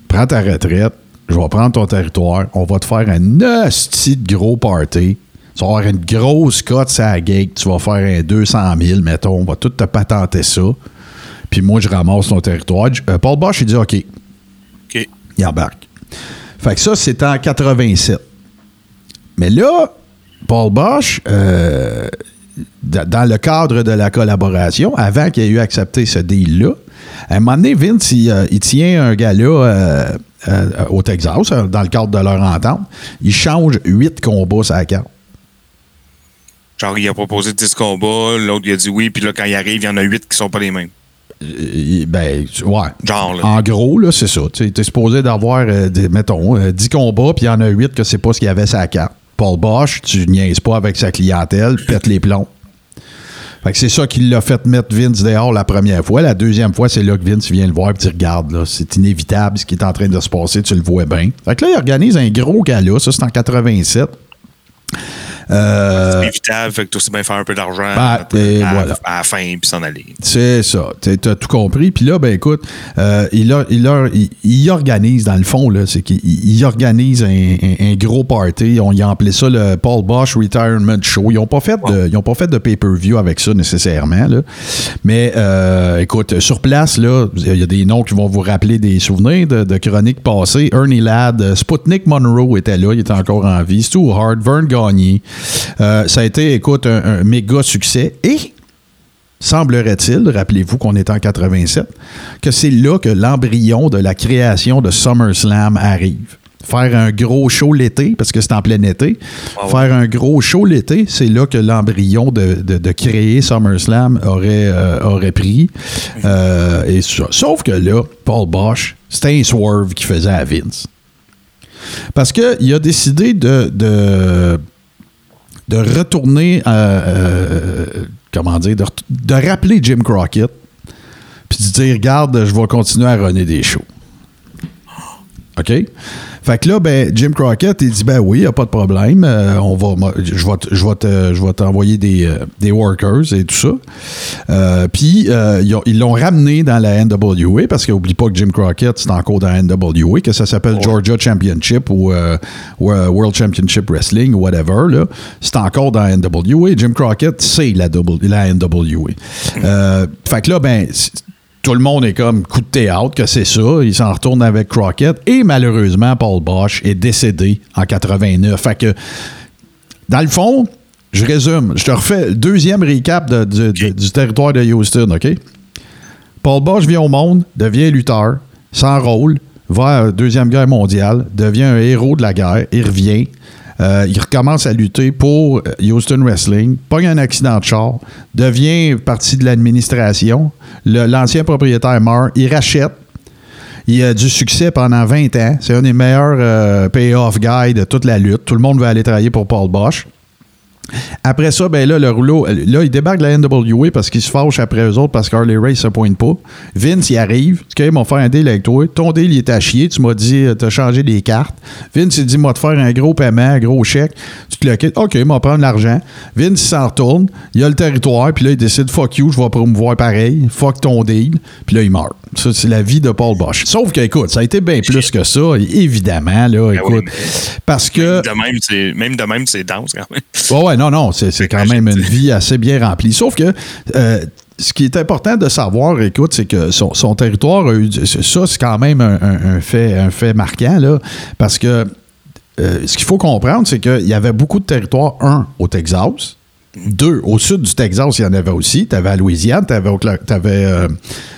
[SPEAKER 2] prends ta retraite, je vais prendre ton territoire, on va te faire un hostie de gros party. Tu vas avoir une grosse cote la gate, tu vas faire un 200 000, mettons, on va tout te patenter ça. Puis moi, je ramasse ton territoire. Euh, Paul Bosch, il dit OK,
[SPEAKER 3] OK.
[SPEAKER 2] il embarque. Fait que ça, c'était en 87. Mais là, Paul Bosch, euh, dans le cadre de la collaboration, avant qu'il ait eu accepté ce deal-là, à un moment donné, Vince, il, euh, il tient un gars-là euh, euh, au Texas, dans le cadre de leur entente. Il change huit combats sur la carte.
[SPEAKER 3] Genre, il a proposé 10 combats, l'autre, il a dit oui, puis là, quand il arrive, il y en a 8 qui sont pas les mêmes.
[SPEAKER 2] Ben, ouais.
[SPEAKER 3] Genre, là.
[SPEAKER 2] En gros, là, c'est ça. Tu es supposé d'avoir, mettons, euh, 10 combats, puis il y en a 8 que c'est pas ce qu'il y avait la carte. Paul Bosch, tu niaises pas avec sa clientèle, pète les plombs. Fait que c'est ça qui l'a fait mettre Vince dehors la première fois. La deuxième fois, c'est là que Vince vient le voir et dit Regarde, là, c'est inévitable ce qui est en train de se passer, tu le vois bien. Fait que là, il organise un gros gala, ça c'est en 87. Euh,
[SPEAKER 3] C'est évitable, fait que tu aussi bien faire un peu d'argent
[SPEAKER 2] bah,
[SPEAKER 3] à,
[SPEAKER 2] voilà.
[SPEAKER 3] à la fin, puis s'en aller.
[SPEAKER 2] C'est ça. Tu as tout compris. Puis là, ben écoute, euh, il, a- il, a- il- il organise, dans le fond, là, c'est qu'il il organise un, un- un gros party. On, il a appelé ça le Paul Bosch Retirement Show. Ils n'ont pas fait de, ils ont pas fait de pay-per-view avec ça nécessairement. Là. Mais euh, écoute, sur place, là, il y a des noms qui vont vous rappeler des souvenirs de, de chroniques passées. Ernie Ladd, Sputnik Monroe était là, il était encore en vie. Stu Hart, Vern Gagné. Euh, ça a été, écoute, un, un méga succès. Et semblerait-il, rappelez-vous qu'on est en 87, que c'est là que l'embryon de la création de SummerSlam arrive. Faire un gros show l'été, parce que c'est en plein été.
[SPEAKER 3] Ah.
[SPEAKER 2] Faire un gros show l'été, c'est là que l'embryon de, de- de créer SummerSlam aurait, euh, aurait pris. Euh, et ça. Sauf que là, Paul Bosch, c'était un swerve qui faisait à Vince. Parce qu'il a décidé de, de, de retourner, euh, euh, comment dire, de, rappeler Jim Crockett, puis de dire, regarde, je vais continuer à runner des shows. OK? Fait que là, ben, Jim Crockett, il dit, ben oui, il n'y a pas de problème. Euh, on va, moi, je vais, je vais te- je vais t'envoyer des, euh, des workers et tout ça. Euh, Puis, ils ont- ils l'ont ramené dans la NWA parce qu'oublie pas que Jim Crockett, c'est encore dans la NWA, que ça s'appelle Georgia Championship ou, ou, World Championship Wrestling ou whatever. là. C'est encore dans la NWA. Jim Crockett, c'est la, la NWA. Fait que là, ben, tout le monde est comme coup de théâtre que c'est ça. Il s'en retourne avec Crockett. Et malheureusement, Paul Bosch est décédé en 89. Fait que, dans le fond, je résume. Je te refais le deuxième de- de- de- du territoire de Houston, OK? Paul Bosch vient au monde, devient lutteur, s'enrôle, va à la Deuxième Guerre mondiale, devient un héros de la guerre, il revient. Euh, il recommence à lutter pour euh, Houston Wrestling, pogne un accident de char, devient partie de l'administration. L'ancien propriétaire meurt, il rachète. Il a du succès pendant 20 ans. C'est un des meilleurs euh, payoff guys de toute la lutte. Tout le monde veut aller travailler pour Paul Bosch. Après ça, ben là, le rouleau, là, il débarque de la NWA parce qu'il se fâche après eux autres parce qu'Harley Race se pointe pas. Vince, il arrive. Tu sais, ils m'ont fait un deal avec toi. Ton deal, il est à chier. Tu m'as dit, tu as changé les cartes. Vince, il dit, moi, te faire un gros paiement, un gros chèque. Tu te le quittes. OK, il m'a prendre l'argent. Vince, il s'en retourne. Il a le territoire. Puis là, il décide, fuck you, je vais promouvoir pareil. Fuck ton deal. Puis là, il meurt. Ça, c'est la vie de Paul Bosch. Sauf que, écoute, ça a été bien plus que ça, évidemment, là, écoute.
[SPEAKER 3] oui, mais-
[SPEAKER 2] parce que.
[SPEAKER 3] Même de même, c'est dense quand même.
[SPEAKER 2] Ouais, ouais, non, non, c'est c'est quand même une vie assez bien remplie. Sauf que euh, ce qui est important de savoir, écoute, c'est que son, son territoire a eu. Ça, c'est quand même un, un- un fait, un fait marquant, là, parce que euh, ce qu'il faut comprendre, c'est qu'il y avait beaucoup de territoires, un, au Texas. Deux, au sud du Texas, il y en avait aussi. Tu avais la Louisiane, tu avais,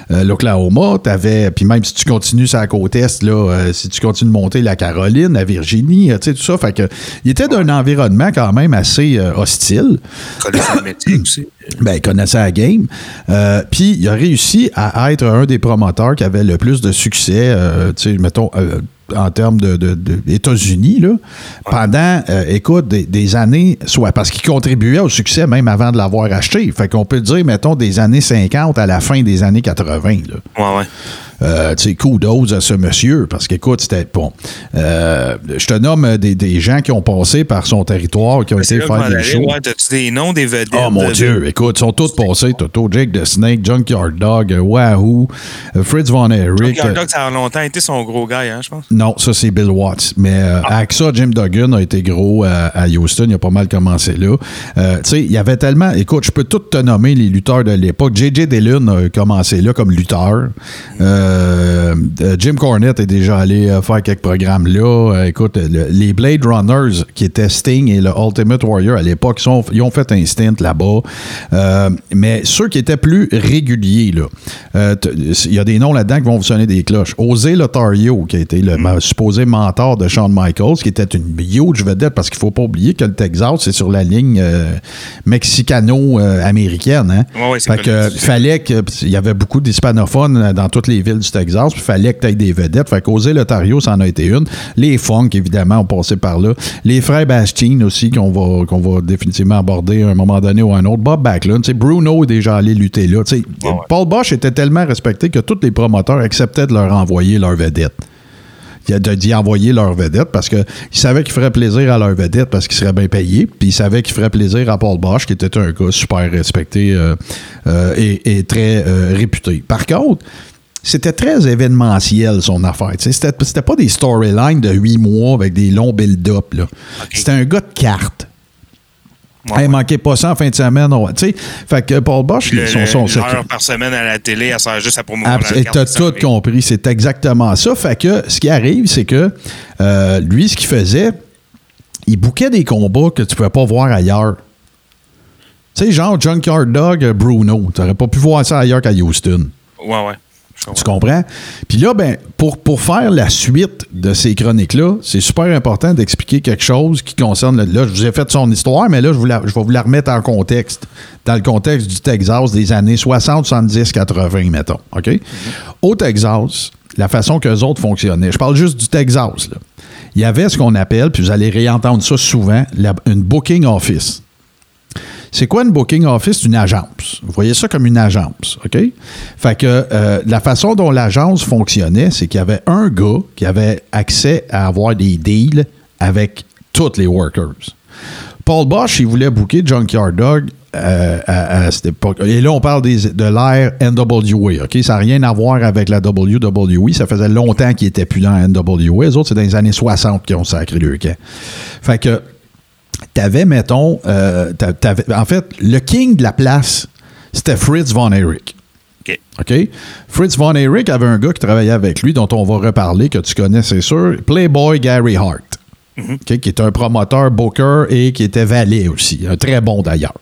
[SPEAKER 2] l'Oklahoma, tu avais, puis même si tu continues sur la côte est, là, euh, si tu continues de monter la Caroline, la Virginie, euh, tu sais, tout ça. Fait que, il était d'un environnement quand même assez euh, hostile.
[SPEAKER 3] Connaissant le métier aussi. [coughs]
[SPEAKER 2] Ben, il connaissait la game. Euh, Puis, il a réussi à être un des promoteurs qui avait le plus de succès, euh, tu sais, mettons, euh, en termes de, de- de États-Unis, là, pendant, euh, écoute, des, des années, soit parce qu'il contribuait au succès même avant de l'avoir acheté. Fait qu'on peut dire, mettons, des années 50 à la fin des années 80, là.
[SPEAKER 3] Ouais, ouais.
[SPEAKER 2] Euh, tu sais, kudos à ce monsieur, parce qu'écoute, c'était bon. Euh, je te nomme des, des gens qui ont passé par son territoire, qui ont été faire des shows.
[SPEAKER 3] Ouais, t'as-tu des noms des vedettes?
[SPEAKER 2] Oh mon
[SPEAKER 3] de-
[SPEAKER 2] Dieu, écoute, ils sont tous passés. Toto, Jake the Snake, Junkyard Dog, euh, Wahoo, euh, Fritz Von Erich.
[SPEAKER 3] Junkyard
[SPEAKER 2] euh,
[SPEAKER 3] Dog, ça a longtemps été son gros gars, hein, je pense.
[SPEAKER 2] non, ça c'est Bill Watts. Mais euh,
[SPEAKER 3] Ah.
[SPEAKER 2] avec ça, Jim Duggan a été gros à, à Houston. Il a pas mal commencé là. Euh, tu sais, il y avait tellement. Écoute, je peux tout te nommer les lutteurs de l'époque. J.J. Dillon a commencé là comme lutteur. Euh, euh, Jim Cornette est déjà allé euh, faire quelques programmes là. Euh, écoute, le- les Blade Runners, qui étaient Sting et le Ultimate Warrior à l'époque, ils, ont fait un stint là-bas. Euh, mais ceux qui étaient plus réguliers, là, il y a des noms là-dedans qui vont vous sonner des cloches. Osé Lotario, qui a été le ma- supposé mentor de Shawn Michaels, qui était une huge vedette, parce qu'il faut pas oublier que le Texas, c'est sur la ligne mexicano-américaine. Hein?
[SPEAKER 3] Ouais,
[SPEAKER 2] fait que, fallait que. Il y avait beaucoup d'hispanophones dans toutes les villes du Texas, puis fallait que tu aies des vedettes. Fait qu'Osé Lotario, c'en a été une. Les Funk, évidemment, ont passé par là. Les frères Bastien aussi, qu'on va, qu'on va définitivement aborder à un moment donné ou à un autre. Bob Backlund, Bruno est déjà allé lutter là.
[SPEAKER 3] Ouais, ouais.
[SPEAKER 2] Paul Bosch était tellement respecté que tous les promoteurs acceptaient de leur envoyer leur vedette. Il d'y envoyer leur vedette parce qu'il savait qu'il ferait plaisir à leur vedette parce qu'il serait bien payé. Puis il savait qu'il ferait plaisir à Paul Bosch, qui était un gars super respecté euh, euh, et, et très euh, réputé. Par contre, c'était très événementiel, son affaire. C'était c'était pas des storylines de huit mois avec des longs build-up. là. C'était un gars de cartes.
[SPEAKER 3] Ouais,
[SPEAKER 2] Hey, manquez pas ça en fin de semaine. on fait que Paul Bosch,
[SPEAKER 3] Le-
[SPEAKER 2] son,
[SPEAKER 3] heure par semaine à la télé, elle sert juste à promouvoir
[SPEAKER 2] Abs-
[SPEAKER 3] la
[SPEAKER 2] et t'as tout compris, c'est exactement ça. Fait que ce qui arrive, c'est que euh, lui, ce qu'il faisait, il bouquait des combats que tu pouvais pas voir ailleurs. Tu sais, genre Junkyard Dog, euh, Bruno. Tu n'aurais pas pu voir ça ailleurs qu'à Houston.
[SPEAKER 3] Ouais, ouais.
[SPEAKER 2] Tu
[SPEAKER 3] comprends?
[SPEAKER 2] Puis là, ben, pour, pour faire la suite de ces chroniques-là, c'est super important d'expliquer quelque chose qui concerne. Là, je vous ai fait son histoire, mais là, je, vais vous la remettre en contexte. Dans le contexte du Texas des années 60, 70, 80, mettons. OK? Au Texas, la façon que les autres fonctionnaient, je parle juste du Texas. Il y avait ce qu'on appelle, puis vous allez réentendre ça souvent, la- une booking office. C'est quoi une booking office? C'est une agence? Vous voyez ça comme une agence, OK? Fait que euh, la façon dont l'agence fonctionnait, c'est qu'il y avait un gars qui avait accès à avoir des deals avec tous les workers. Paul Bosch, il voulait booker Junkyard Dog euh, à, cette époque. Et là, on parle de l'ère NWA. OK? Ça n'a rien à voir avec la WWE. Ça faisait longtemps qu'ils n'étaient plus dans la NWA. Les autres, c'est dans les années 60 qu'ils ont sacré le camp. Fait que, t'avais, mettons, euh, t'avais- en fait, le king de la place, c'était Fritz Von Erich.
[SPEAKER 3] OK.
[SPEAKER 2] OK? Fritz Von Erich avait un gars qui travaillait avec lui, dont on va reparler, que tu connais, c'est sûr, Playboy Gary Hart. OK? Qui est un promoteur, booker et qui était valet aussi. Un très bon d'ailleurs.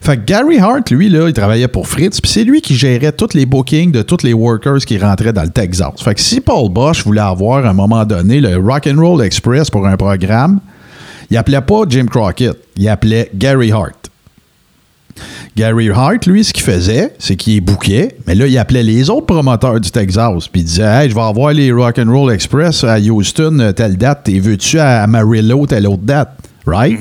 [SPEAKER 2] Fait que Gary Hart, lui, là, il travaillait pour Fritz, puis c'est lui qui gérait tous les bookings de tous les workers qui rentraient dans le Texas. Fait que si Paul Bosch voulait avoir à un moment donné le Rock and Roll Express pour un programme, il appelait pas Jim Crockett, il appelait Gary Hart. Gary Hart, lui, ce qu'il faisait, c'est qu'il bouquait, mais là, il appelait les autres promoteurs du Texas, puis il disait Hey, je vais avoir les Rock and Roll Express à Houston, euh, telle date, t'es veux-tu à Amarillo, telle autre date? Right?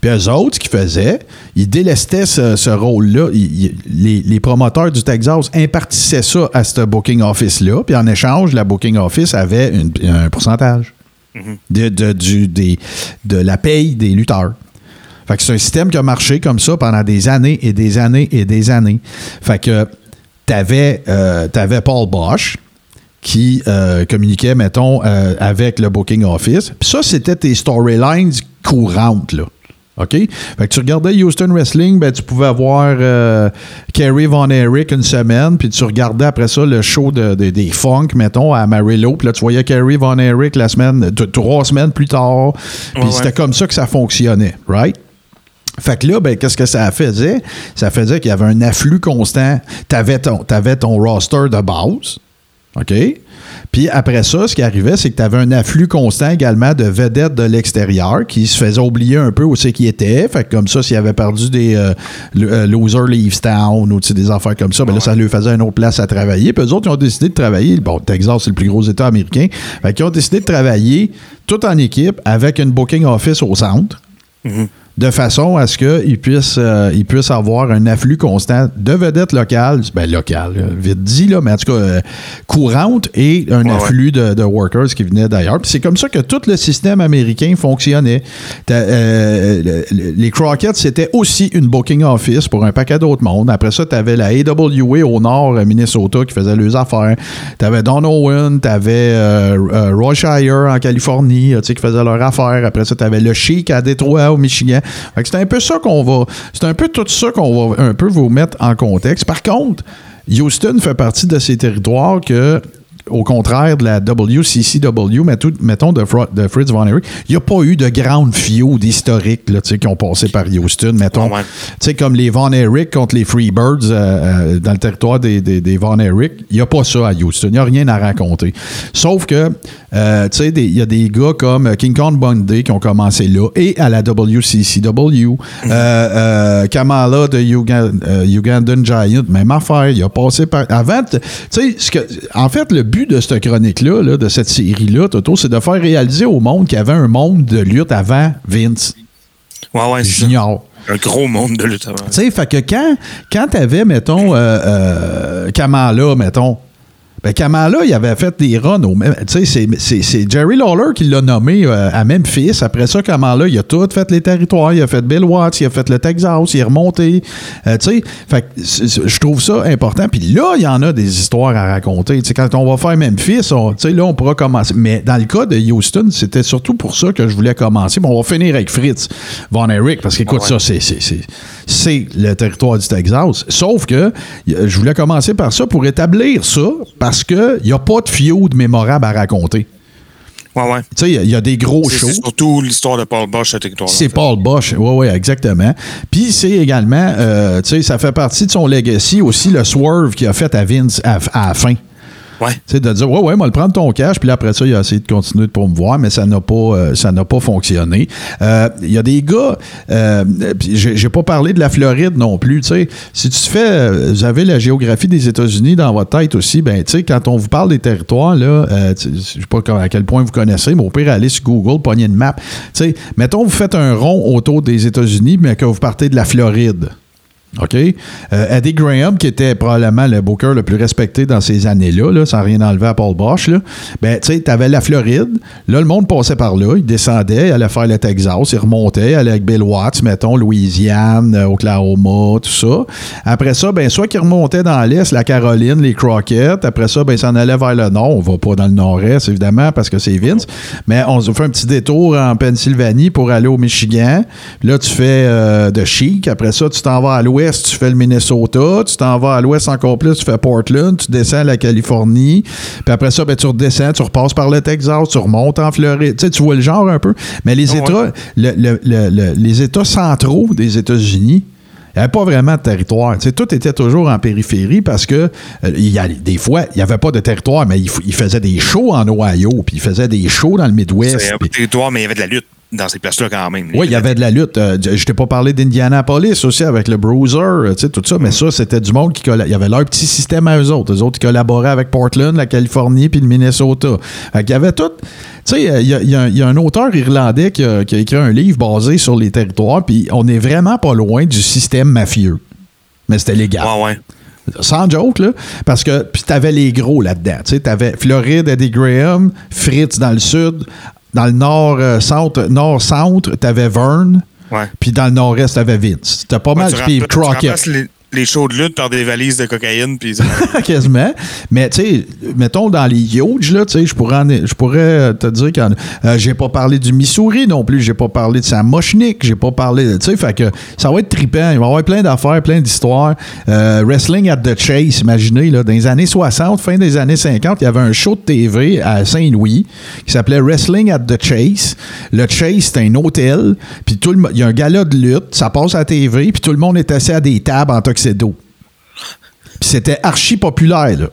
[SPEAKER 2] Puis eux autres, ce qu'ils faisaient, ils délestaient ce, ce rôle-là. Les, les promoteurs du Texas impartissaient ça à ce booking office-là, puis en échange, la booking office avait une- un pourcentage de, la paye des lutteurs. Fait que c'est un système qui a marché comme ça pendant des années et des années et des années. Fait que euh, Paul Bosch qui euh, communiquait, mettons, euh, avec le booking office. Puis ça, c'était tes storylines courantes. OK? Fait que tu regardais Houston Wrestling, ben, tu pouvais avoir euh, Kerry Von Erich une semaine, puis tu regardais après ça le show de, de- des Funk, mettons, à Amarillo, puis là, tu voyais Kerry Von Erich la semaine, t- trois semaines plus tard. Puis
[SPEAKER 3] Ouais,
[SPEAKER 2] c'était
[SPEAKER 3] ouais.
[SPEAKER 2] comme ça que ça fonctionnait, right? Fait que là, ben, qu'est-ce que ça faisait? Ça faisait qu'il y avait un afflux constant. Tu avais ton, t'avais ton roster de base. OK? Puis après ça, ce qui arrivait, c'est que tu avais un afflux constant également de vedettes de l'extérieur qui se faisaient oublier un peu où c'est qu'ils étaient. Fait que comme ça, s'ils avaient perdu des euh, euh, Loser Leaves Town ou des affaires comme ça, ben là, ça leur faisait une autre place à travailler. Puis eux autres, ils ont décidé de travailler. Bon, Texas, c'est le plus gros État américain. Fait qu'ils ont décidé de travailler tout en équipe avec une booking office au centre de façon à ce qu'ils puissent, euh, ils puissent avoir un afflux constant de vedettes locales, ben locales, euh, vite dit, là, mais en tout cas euh, courantes, et un
[SPEAKER 3] Ouais,
[SPEAKER 2] afflux de, de workers qui venaient d'ailleurs. C'est comme ça que tout le système américain fonctionnait. Euh, les Crockett's, c'était aussi une booking office pour un paquet d'autres mondes. Après ça, tu avais la AWA au nord, Minnesota, qui faisait leurs affaires. Tu avais Don Owen, tu avais Royshire en Californie, tu sais, qui faisait leurs affaires. Après ça, tu avais le Chic à Détroit, au Michigan. C'est un peu ça qu'on va. C'est un peu tout ça qu'on va un peu vous mettre en contexte. Par contre, Houston fait partie de ces territoires que. Au contraire de la WCCW, mettons, de, de Fritz Von Erich, il n'y a pas eu de grande feud historique là, qui ont passé par Houston, mettons.
[SPEAKER 3] Ouais,
[SPEAKER 2] sais, comme les Von Erich contre les Freebirds euh, euh, dans le territoire des, des, des Von Erich, il n'y a pas ça à Houston. Il n'y a rien à raconter. Sauf que, euh, tu sais, il y a des gars comme King Kong Bundy qui ont commencé là et à la WCCW. Euh, euh, Kamala de Ugan- euh, Ugandan Giant, même affaire. Il a passé par. Avant, tu sais, en fait, le but de cette chronique-là, là, de cette série-là, Toto, c'est de faire réaliser au monde qu'il y avait un monde de lutte avant Vince
[SPEAKER 3] Ouais, ouais.
[SPEAKER 2] Junior.
[SPEAKER 3] Un gros monde de lutte avant.
[SPEAKER 2] Tu sais, fait que quand, quand t'avais, mettons, euh, euh, Kamala, mettons, ben Kamala, il avait fait des runs au même. Tu sais, c'est- Jerry Lawler qui l'a nommé euh, à Memphis. Après ça, Kamala, il a tout fait les territoires. Il a fait Bill Watts, il a fait le Texas, il est remonté. Euh, tu sais, je trouve ça important. Puis là, il y en a des histoires à raconter. Tu sais, quand on va faire Memphis, on- tu sais, là, on pourra commencer. Mais dans le cas de Houston, c'était surtout pour ça que je voulais commencer. Bon, on va finir avec Fritz Von Erich, parce qu'écoute,
[SPEAKER 3] Ah ouais.
[SPEAKER 2] ça, c'est- le territoire du Texas. Sauf que y- je voulais commencer par ça pour établir ça, parce qu'il n'y a pas de feud mémorable à raconter.
[SPEAKER 3] Ouais, ouais.
[SPEAKER 2] Tu sais, il y a- il y, a des gros shows.
[SPEAKER 3] c'est surtout l'histoire de Paul Bosch à territoire.
[SPEAKER 2] C'est Paul Bosch, oui, oui, exactement. Puis c'est également, euh, tu sais, ça fait partie de son legacy aussi, le swerve qu'il a fait à Vince à, à la fin.
[SPEAKER 3] Ouais.
[SPEAKER 2] Tu sais, de dire, ouais, ouais, moi, le prendre ton cash, puis après ça, il a essayé de continuer de promouvoir, mais ça n'a pas, euh, ça n'a pas fonctionné. Euh, Il y a des gars, euh, j'ai pas parlé de la Floride non plus, tu sais. Si tu fais, euh, vous avez la géographie des États-Unis dans votre tête aussi, ben, tu sais, quand on vous parle des territoires, là, je sais pas à quel point vous connaissez, mais au pire, allez sur Google, pognez une map. Tu sais, mettons, vous faites un rond autour des États-Unis, mais que vous partez de la Floride. OK? Euh, Eddie Graham, qui était probablement le booker le plus respecté dans ces années-là, là, sans rien enlever à Paul Bosch, ben, tu sais, t'avais la Floride. Là, le monde passait par là. Il descendait, il allait faire le Texas, il remontait, allait avec Bill Watts, mettons, Louisiane, euh, Oklahoma, tout ça. Après ça, ben, soit qu'il remontait dans l'Est, la Caroline, les Crockett. Après ça, ben, il s'en allait vers le Nord. On va pas dans le Nord-Est, évidemment, parce que c'est Vince. Mais on se fait un petit détour en Pennsylvanie pour aller au Michigan. Là, tu fais euh, de Chic. Après ça, tu t'en vas à l'ouest, tu fais le Minnesota. Tu t'en vas à l'ouest encore plus, tu fais Portland. Tu descends à la Californie. Puis après ça, ben, tu redescends, tu repasses par le Texas, tu remontes en Floride. Tu sais, tu vois le genre un peu. Mais les
[SPEAKER 3] ouais.
[SPEAKER 2] États, le- le- le- le- les États centraux des États-Unis, il n'y avait pas vraiment de territoire. Tout était toujours en périphérie parce que euh, il y a, des fois, il n'y avait pas de territoire, mais il, il faisait des shows en Ohio, puis il faisait des shows dans le Midwest.
[SPEAKER 3] C'est un
[SPEAKER 2] puis-
[SPEAKER 3] territoire, mais il y avait de la lutte dans ces places-là quand même.
[SPEAKER 2] oui, il y avait de la lutte. Euh, je t'ai pas parlé d'Indianapolis aussi avec le Bruiser, euh, tu sais, tout ça, mais ça, c'était du monde qui Il y avait leur petit système à eux autres. Eux autres, ils collaboraient avec Portland, la Californie, puis le Minnesota. Fait qu'il y avait tout. Tu sais, euh, il y a, il y un- il y a un auteur irlandais qui a, qui a écrit un livre basé sur les territoires, puis on est vraiment pas loin du système mafieux. Mais c'était légal.
[SPEAKER 3] Ouais, ouais.
[SPEAKER 2] Sans joke, là. Parce que, puis t'avais les gros là-dedans. Tu sais, t'avais Floride, Eddie Graham, Fritz dans le sud. Dans le nord-centre, nord-centre, t'avais Vern. Puis dans le nord-est, t'avais Vince. T'as pas
[SPEAKER 3] Ouais,
[SPEAKER 2] mal puis Crockett.
[SPEAKER 3] Les, shows de lutte par des valises de cocaïne. Puis [laughs]
[SPEAKER 2] quasiment. Mais tu sais, mettons dans les huge, là, tu sais, je pourrais, je pourrais te dire que j'ai pas parlé du Missouri non plus, j'ai pas parlé de Samochnik, j'ai pas parlé de. Tu sais, fait que ça va être trippant. Il va y avoir plein d'affaires, plein d'histoires. Euh, wrestling at the Chase, imaginez, là, dans les années 60, fin des années 50, il y avait un show de TV à Saint-Louis qui s'appelait Wrestling at the Chase. Le Chase, c'est un hôtel, puis tout le il y a un gala de lutte, ça passe à la TV, puis tout le monde est assis à des tables en tuxedo. Puis c'était archi populaire, là.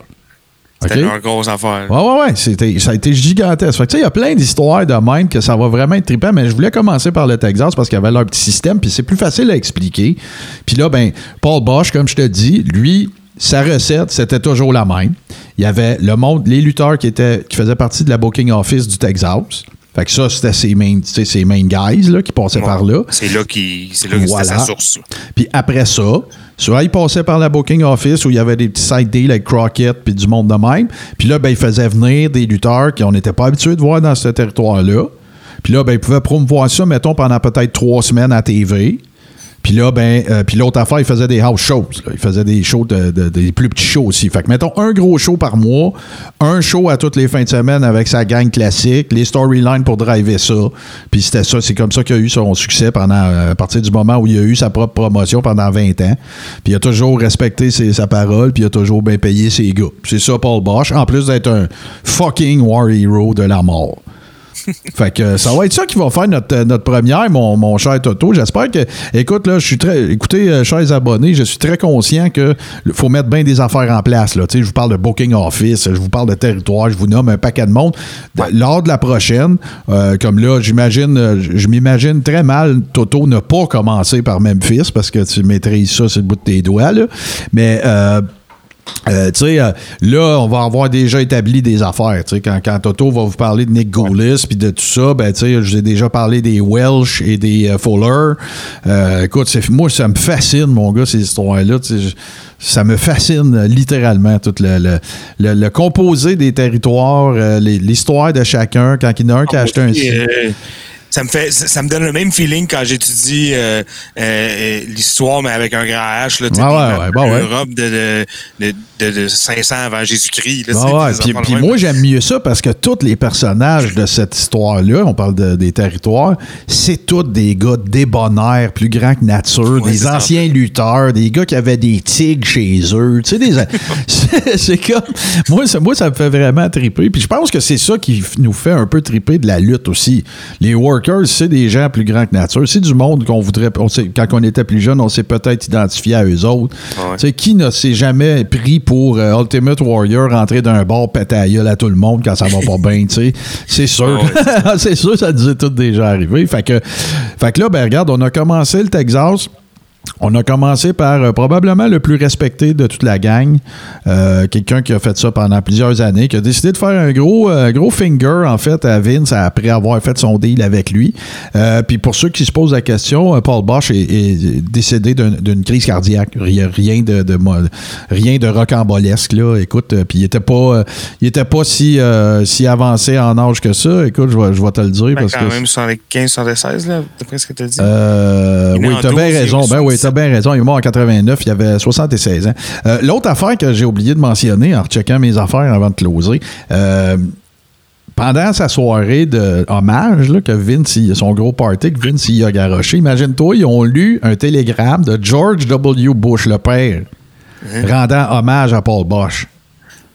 [SPEAKER 3] c'était
[SPEAKER 2] OK?
[SPEAKER 3] une grosse affaire.
[SPEAKER 2] Ouais, ouais, ouais. C'était, ça a été gigantesque. Il y a plein d'histoires de même que ça va vraiment être trippant, mais je voulais commencer par le Texas parce qu'il y avait leur petit système, puis c'est plus facile à expliquer. Puis là, ben, Paul Bosch, comme je te dis, lui, sa recette, c'était toujours la même. Il y avait le monde, les lutteurs qui, étaient, qui faisaient partie de la booking office du Texas. Fait que ça, c'était ses main, ses main guys là, qui passaient
[SPEAKER 3] Ouais.
[SPEAKER 2] par là.
[SPEAKER 3] C'est là, qui, c'est là que
[SPEAKER 2] Voilà.
[SPEAKER 3] c'était sa source.
[SPEAKER 2] Puis après ça, soit il passait par la booking office où il y avait des petits side deals avec Crockett puis du monde de même. Puis là, ben, il faisait venir des lutteurs qu'on n'était pas habitués de voir dans ce territoire-là. Puis là, ben, il pouvait promouvoir ça, mettons, pendant peut-être trois semaines à TV. Puis là, ben, euh, puis l'autre affaire, il faisait des house shows. Il faisait des shows, de, de- des plus petits shows aussi. Fait que, mettons, un gros show par mois, un show à toutes les fins de semaine avec sa gang classique, les storylines pour driver ça. Puis c'était ça, c'est comme ça qu'il a eu son succès pendant, euh, à partir du moment où il a eu sa propre promotion pendant 20 ans. Puis il a toujours respecté sa parole, puis il a toujours bien payé ses gars. C'est ça, Paul Bosch, en plus d'être un fucking war hero de la mort. Fait que ça va être ça qui va faire notre, euh, notre première, mon, mon cher Toto. J'espère que. Écoute, là, je suis très. Écoutez, euh, chers abonnés, je suis très conscient que faut mettre bien des affaires en place. Là. Tu sais, Je vous parle de Booking Office, je vous parle de territoire, je vous nomme un paquet de monde. De- Lors de la prochaine, euh, comme là, j'imagine, je m'imagine très mal Toto ne pas commencer par Memphis parce que tu maîtrises ça sur le bout de tes doigts. Là. Mais. euh, euh, tu sais, euh, là, on va avoir déjà établi des affaires. Tu sais, quand, quand Toto va vous parler de Nick Goulis puis de tout ça, ben, tu sais, je vous ai déjà parlé des Welsh et des euh. Euh, écoute, moi, ça me fascine, mon gars, ces histoires-là. Ça me fascine littéralement, tout le, le, le- le composé des territoires, l'histoire de chacun. Quand il y en a un qui a acheté un
[SPEAKER 3] ça me fait ça, ça me donne le même feeling quand j'étudie euh, euh, l'histoire mais avec un grand H là, sais,
[SPEAKER 2] Ouais, ouais, ouais, bah ouais.
[SPEAKER 3] De, de, de, de- de 500 avant Jésus-Christ
[SPEAKER 2] Ah puis, puis moi, j'aime mieux ça parce que tous les personnages de cette histoire-là, on parle de- des territoires, c'est tous des gars débonnaires, plus grands que nature, des anciens lutteurs, des gars qui avaient des tigres chez eux. Tu sais, des, [laughs] [laughs] c'est, comme. Moi ça, moi, ça me fait vraiment triper. Puis je pense que c'est ça qui nous fait un peu triper de la lutte aussi. Les war C'est des gens plus grands que nature. C'est du monde qu'on voudrait. On sait, quand on était plus jeune, on s'est peut-être identifié à eux autres.
[SPEAKER 3] Ouais.
[SPEAKER 2] Qui ne s'est jamais pris pour euh, Ultimate Warrior rentrer d'un bar, péter à gueule à tout le monde quand ça va pas [laughs] bien? C'est sûr.
[SPEAKER 3] Ouais, [laughs]
[SPEAKER 2] c'est sûr, ça nous est tout déjà arrivé. Fait que, fait que là, ben regarde, on a commencé le Texas. On a commencé par euh, probablement le plus respecté de toute la gang. Euh, Quelqu'un qui a fait ça pendant plusieurs années, qui a décidé de faire un gros, euh, gros finger, en fait, à Vince après avoir fait son deal avec lui. Puis pour ceux qui se posent la question, Paul Bosch est, est décédé d'un- d'une crise cardiaque. Rien, de, de mo- rien de rocambolesque, là. Écoute, puis il était pas, il était pas si, si avancé en âge que ça. Écoute, je vais, je vais te le dire.
[SPEAKER 3] Ben,
[SPEAKER 2] parce
[SPEAKER 3] quand
[SPEAKER 2] que
[SPEAKER 3] même 75, 76, là, d'après ce que tu as dit.
[SPEAKER 2] oui, t'as bien
[SPEAKER 3] 12,
[SPEAKER 2] raison. Ben oui,
[SPEAKER 3] 77.
[SPEAKER 2] T'as bien raison. Il est mort en 89, il avait 76 ans. Euh, L'autre affaire que j'ai oublié de mentionner en recheckant mes affaires avant de closer, euh, pendant sa soirée de hommage là, que Vince, son gros party que Vince y a garoché, imagine-toi, ils ont lu un télégramme de George W. Bush, le père,
[SPEAKER 3] Hein?
[SPEAKER 2] rendant hommage à Paul Bosch.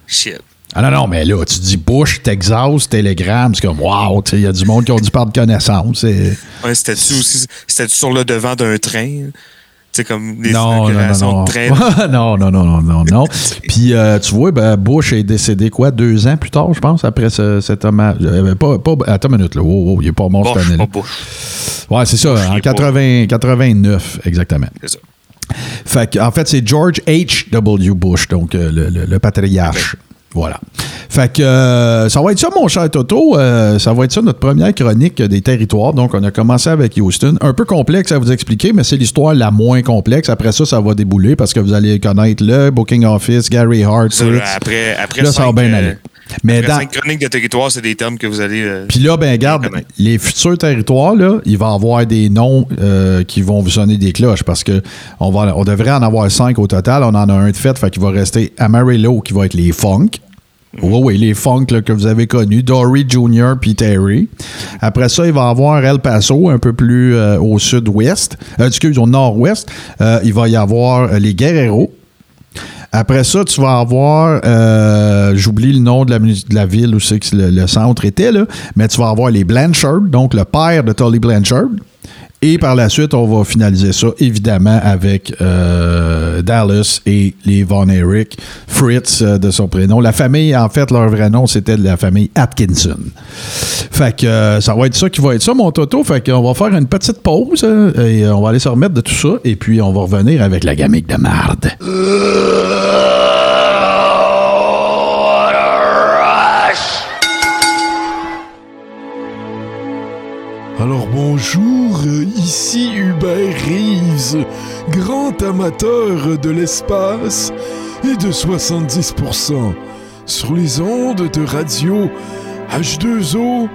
[SPEAKER 3] Shit.
[SPEAKER 2] Ah non, non, mais là, tu dis Bush, Texas, télégramme, c'est comme wow, il y a du monde qui ont dû perdre connaissance. c'est-
[SPEAKER 3] Ouais. C'était-tu sur le devant d'un train? Sais, comme des
[SPEAKER 2] Non, non, non, [laughs] non. non, non, non, non. [laughs] Puis, euh, tu vois, ben, Bush est décédé, quoi, deux ans plus tard, je pense, après ce- cet hommage. Euh, pas, pas, attends une minute, là. Oh, oh, il est pas mort cette
[SPEAKER 3] Bush.
[SPEAKER 2] Ouais, c'est ça, en
[SPEAKER 3] est pas-
[SPEAKER 2] 80, 89, exactement.
[SPEAKER 3] C'est ça.
[SPEAKER 2] Fait en fait, c'est George H.W. Bush, donc euh, le, le- le patriarche. Voilà. Fait que euh, ça va être ça, mon cher Toto. Euh, ça va être ça notre première chronique des territoires. Donc, on a commencé avec Houston. Un peu complexe à vous expliquer, mais c'est l'histoire la moins complexe. Après ça, ça va débouler parce que vous allez connaître le Booking Office, Gary Hart,
[SPEAKER 3] Ça, après, après
[SPEAKER 2] Là, ça va bien
[SPEAKER 3] euh,
[SPEAKER 2] aller. Mais dans,
[SPEAKER 3] cinq chroniques de territoire, c'est des termes que vous allez. euh,
[SPEAKER 2] puis là, ben garde,
[SPEAKER 3] connaître.
[SPEAKER 2] les futurs territoires, là, il va y avoir des noms euh, qui vont vous sonner des cloches parce que on, va, on devrait en avoir cinq au total. On en a un de fait, fait qu'il va rester Amarillo qui va être les Funk. Oui, oui, les Funk là, que vous avez connus, Dory Jr. puis Terry. Après ça, il va y avoir El Paso, un peu plus euh, au sud-ouest, euh, excuse, au nord-ouest. Euh, il va y avoir les Guerrero. Après ça, tu vas avoir, euh, j'oublie le nom de la, ville où c'est que le, le centre était, là, mais tu vas avoir les Blanchard, donc le père de Tully Blanchard. Et par la suite, on va finaliser ça, évidemment, avec euh, Dallas et les Von Erich, Fritz euh, de son prénom. La famille, en fait, leur vrai nom, c'était de la famille Atkinson. Fait que euh, ça va être ça qui va être ça, mon Toto. Fait qu'on va faire une petite pause et on va aller se remettre de tout ça. Et puis, on va revenir avec la gamique de marde.
[SPEAKER 6] Alors bonjour, ici Hubert Reeves, grand amateur de l'espace et de 70% sur les ondes de radio H2O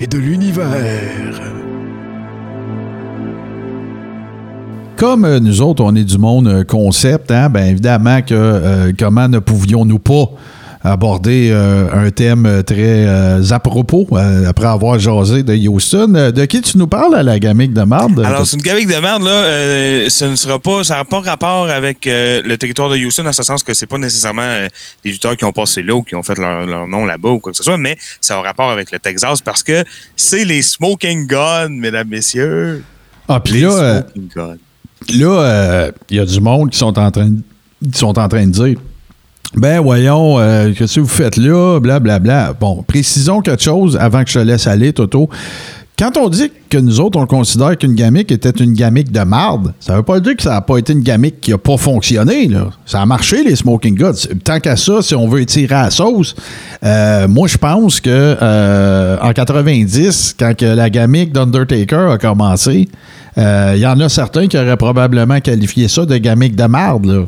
[SPEAKER 6] et de l'univers.
[SPEAKER 2] Comme euh, nous autres, on est du monde euh, concept, hein, ben évidemment que euh, comment ne pouvions-nous pas aborder euh, un thème très euh, à propos euh, après avoir jasé de Houston. De qui tu nous parles à la gamique de marde?
[SPEAKER 3] Alors, c'est une gamique de merde, là. ce ne sera pas, ça n'a pas rapport avec le territoire de Houston, dans ce sens que c'est pas nécessairement des lutteurs qui ont passé là ou qui ont fait leur, leur nom là-bas ou quoi que ce soit, mais ça a un rapport avec le Texas parce que c'est les Smoking Guns, mesdames, messieurs.
[SPEAKER 2] ah, puis là, là, euh, il y a du monde qui sont en train qui sont en train de dire Ben voyons, euh, qu'est-ce que vous faites là? Blablabla. Bla, bla. Bon, précisons quelque chose avant que je te laisse aller, Toto. Quand on dit que nous autres, on considère qu'une gamique était une gamique de marde, ça veut pas dire que ça n'a pas été une gamique qui a pas fonctionné. Ça a marché, les Smoking Guns. Tant qu'à ça, si on veut étirer à la sauce, euh, moi, je pense que euh, en 90, quand la gamique d'Undertaker a commencé, euh, il y en a certains qui auraient probablement qualifié ça de gamique de marde. Là.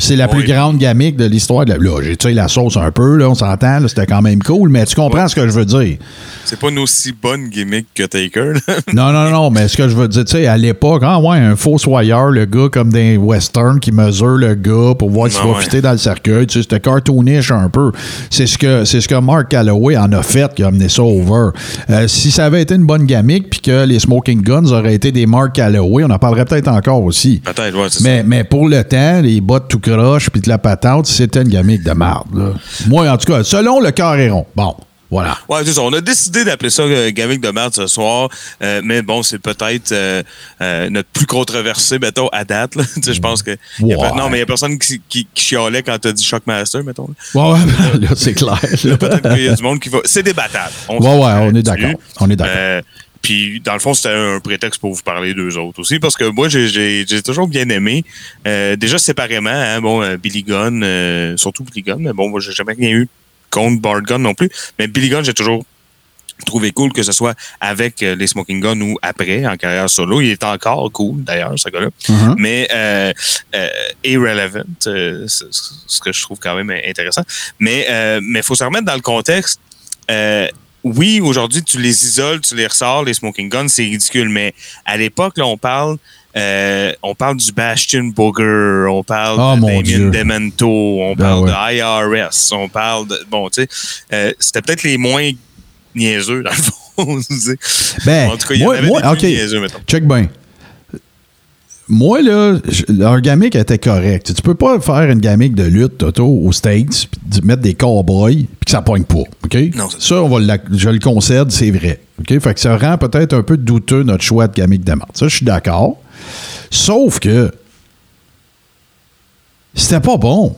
[SPEAKER 2] C'est la plus grande gamique de l'histoire. de la- Là, j'ai tiré la sauce un peu, là, on s'entend, là, c'était quand même cool, mais tu comprends ce que je veux dire.
[SPEAKER 3] C'est pas une aussi bonne gimmick que Taker. là. [laughs]
[SPEAKER 2] Non, non, non, mais ce que je veux dire, tu sais, à l'époque, ah ouais, un faux soyeur, le gars comme des westerns qui mesure le gars pour voir s'il
[SPEAKER 3] Ah
[SPEAKER 2] va
[SPEAKER 3] ouais.
[SPEAKER 2] fitter dans le cercueil, tu sais, c'était cartoonish un peu. C'est ce que c'est ce que Mark Calloway en a fait qui a amené ça over. Euh, si ça avait été une bonne gamique puis que les Smoking Guns auraient été des Mark Calloway, on en parlerait peut-être encore aussi.
[SPEAKER 3] Peut-être, ouais, c'est
[SPEAKER 2] Mais, mais pour le temps, les bottes tout croche puis de la patente, c'était une gamique de marde. là. Moi, en tout cas, selon le carré rond. Bon. Voilà.
[SPEAKER 3] Ouais, c'est ça. On a décidé d'appeler ça euh, gamique de merde ce soir, euh, mais bon, c'est peut-être euh, euh, notre plus controversé, mettons, à date. [laughs] Tu je pense que. a non, mais il n'y a personne qui, qui, qui chialait quand t'as dit Shockmaster, mettons. là.
[SPEAKER 2] Ouais, ouais, là, c'est clair.
[SPEAKER 3] Peut-être qu'il y a du monde qui va. C'est débattable. On
[SPEAKER 2] Ouais, ouais, on est d'accord. On est d'accord.
[SPEAKER 3] Puis, dans le fond, c'était un prétexte pour vous parler d'eux autres aussi, parce que moi, j'ai- toujours bien aimé. Euh, déjà séparément, hein, bon, euh, Billy Gunn, euh, surtout Billy Gunn, mais bon, moi, j'ai jamais rien eu contre Bart Gunn non plus. Mais Billy Gunn, j'ai toujours trouvé cool que ce soit avec les Smoking Gun ou après, en carrière solo. Il est encore cool, d'ailleurs, ce gars-là.
[SPEAKER 2] Mhm.
[SPEAKER 3] Mais euh, euh, irrelevant, euh, ce que je trouve quand même intéressant. Mais il mais faut se remettre dans le contexte. Oui, aujourd'hui, tu les isoles, tu les ressors, les smoking guns, c'est ridicule. Mais à l'époque, là, on parle, euh, on parle du Bastion Booger, on parle
[SPEAKER 2] Oh,
[SPEAKER 3] de Damien. Demento, on
[SPEAKER 2] Ben
[SPEAKER 3] parle
[SPEAKER 2] ouais.
[SPEAKER 3] de IRS, on parle de. Bon, tu sais, euh, c'était peut-être les moins niaiseux, dans le fond. [laughs]
[SPEAKER 2] Ben,
[SPEAKER 3] en tout cas, il y
[SPEAKER 2] moi-
[SPEAKER 3] en avait
[SPEAKER 2] moi,
[SPEAKER 3] des niaiseux, mettons.
[SPEAKER 2] Check bien. Moi, là, je- leur gamique était correct. Tu peux pas faire une gamique de lutte, Toto, aux States, puis mettre des cowboys, puis que ça pogne pas. OK?
[SPEAKER 3] Non,
[SPEAKER 2] ça, on va la- je le concède, c'est vrai. OK? Fait que ça rend peut-être un peu douteux notre choix de gamique de merde. Ça, je suis d'accord. Sauf que c'était pas bon.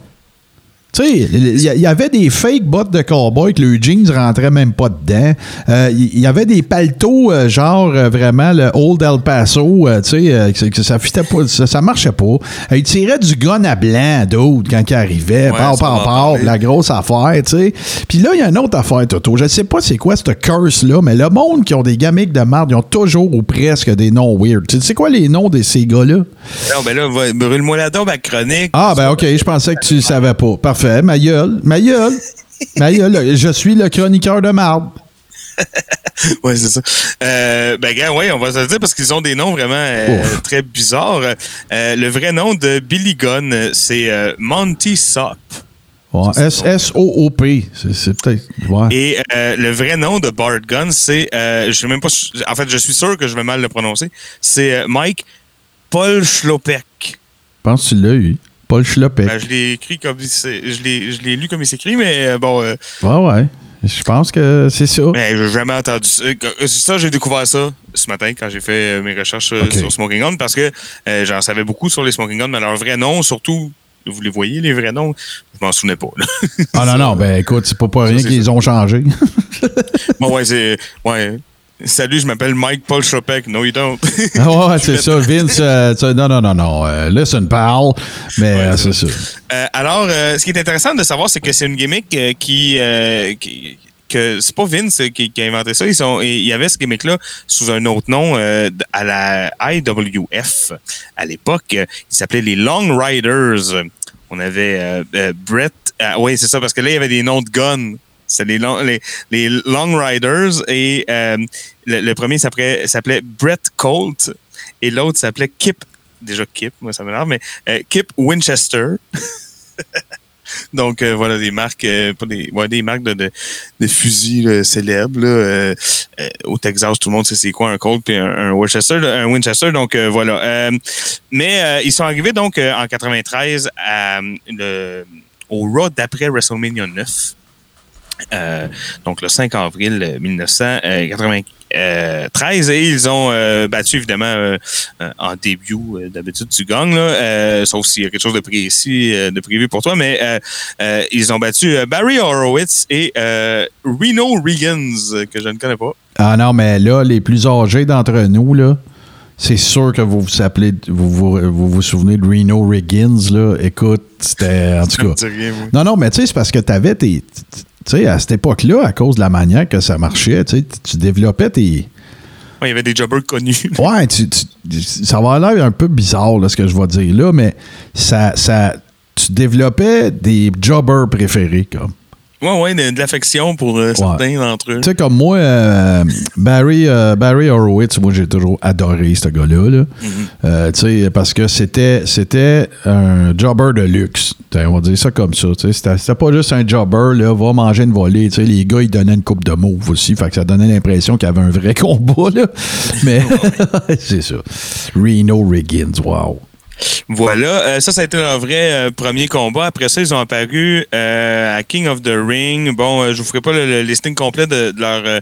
[SPEAKER 2] Tu sais, il y, avait des fake bottes de cowboy que le jeans rentrait même pas dedans. Euh, Il y, avait des paletots, euh, genre euh, vraiment le Old El Paso, tu sais, que, ça, fitait pas, ça, ça marchait pas. Il tirait du gun à blanc d'autres quand il arrivait.
[SPEAKER 3] Ouais,
[SPEAKER 2] par, par, par, la grosse affaire, tu sais. Puis là, il y a une autre affaire, Toto. Je sais pas c'est quoi cette curse-là, mais le monde qui ont des gamiques de marde, ils ont toujours ou presque des noms weird. Tu sais c'est quoi les noms de ces gars-là?
[SPEAKER 3] Non, ben là, brûle-moi la dent, ma chronique.
[SPEAKER 2] Ah, ben OK, je pensais que tu le savais pas. Parfait, ma gueule, ma gueule. Ma gueule, je suis le chroniqueur de marde. [laughs]
[SPEAKER 3] Ouais, c'est ça. Euh, ben, gars, ouais, on va se le dire parce qu'ils ont des noms vraiment euh, très bizarres. Euh, le vrai nom de Billy Gunn, c'est Monty Sop.
[SPEAKER 2] Ouais, S- S-O-O-P. C'est peut-être. Ouais.
[SPEAKER 3] Et euh, le vrai nom de Bart Gunn, c'est, euh, je sais même pas, si- en fait, je suis sûr que je vais mal le prononcer. C'est euh, Mike Paul Schlopek.
[SPEAKER 2] Je pense que tu l'as eu? Paul Schlopek.
[SPEAKER 3] Ben, je l'ai écrit comme je l'ai, lu comme il s'écrit, mais euh, bon, euh,
[SPEAKER 2] Ouais, ouais. Je pense que c'est ça.
[SPEAKER 3] Ben, j'ai jamais entendu ça. Euh, C'est ça, j'ai découvert ça ce matin quand j'ai fait mes recherches sur Smoking Gun parce que euh, j'en savais beaucoup sur les Smoking Gun, mais leur vrai nom, surtout, vous les voyez, les vrais noms, je m'en souvenais pas. là.
[SPEAKER 2] Ah non, non, [laughs] ben écoute, c'est pas pour rien qu'ils ont changé.
[SPEAKER 3] bon, ouais, c'est. Ouais. Salut, je m'appelle Mike Paul Chopek. No, you don't. [laughs]
[SPEAKER 2] Ah ouais, c'est ça. Vince, euh, non, non, non, non. euh, listen, pal. Mais
[SPEAKER 3] Ouais,
[SPEAKER 2] euh,
[SPEAKER 3] c'est
[SPEAKER 2] ça.
[SPEAKER 3] Euh, alors, euh, ce qui est intéressant de savoir, c'est que c'est une gimmick qui, qui- que c'est pas Vince qui, qui a inventé ça. Ils sont, il y avait ce gimmick-là sous un autre nom euh, à la IWF. À l'époque, il s'appelait les Long Riders. On avait euh, euh, Brett. oui, c'est ça, parce que là, il y avait des noms de guns. C'est les, long, les, les Long Riders et euh, le, premier s'appelait Brett Colt et l'autre s'appelait Kip. Déjà Kip, moi ça m'énerve, mais euh, Kip Winchester. [laughs] Donc euh, voilà des marques, des, des marques de, de, fusils célèbres. Au Texas, tout le monde sait c'est quoi un Colt puis un, Winchester. Un Winchester, donc voilà. Mais ils sont arrivés donc en 93 à, euh, le, au Raw d'après WrestleMania 9. Euh, donc le 5 avril 1993 et ils ont euh, battu évidemment euh, euh, en début euh, d'habitude tu gagnes là, euh, sauf s'il y a quelque chose de précis euh, de prévu pour toi mais euh, euh, ils ont battu euh, Barry Horowitz et euh, Reno Riggins euh, que je ne connais pas
[SPEAKER 2] Ah non, mais là, les plus âgés d'entre nous, là, c'est sûr que vous vous appelez, vous vous, vous, vous souvenez de Reno Riggins, là. Écoute, c'était, en tout cas.
[SPEAKER 3] rien.
[SPEAKER 2] Non, non, mais tu sais, c'est parce que tu avais tes. Tu sais, à cette époque-là, à cause de la manière que ça marchait, tu sais, tu développais tes.
[SPEAKER 3] Ouais, il y avait des jobbers connus [laughs]
[SPEAKER 2] Ouais, tu, tu- ça va l'air un peu bizarre, là, ce que je vais dire là, mais ça, ça, tu développais des jobbers préférés, comme.
[SPEAKER 3] Ouais ouais de, de l'affection pour euh, certains d'entre eux
[SPEAKER 2] Tu sais, comme moi, euh, Barry, euh, Barry Horowitz, moi, j'ai toujours adoré ce gars-là. là. Euh, tu sais, parce que c'était, c'était un jobber de luxe. On va dire ça comme ça. tu sais. C'était, c'était pas juste un jobber, là, va manger une volée. Tu sais, Les gars, ils donnaient une coupe de mauve aussi. Fait que ça donnait l'impression qu'il y avait un vrai [laughs] combat. Là. Mais [laughs] c'est ça. Reno Riggins, wow.
[SPEAKER 3] Voilà, euh, ça, ça a été leur vrai euh, premier combat. Après ça, ils ont apparu euh, à King of the Ring. Bon, euh, je vous ferai pas le, le listing complet de, de leurs euh,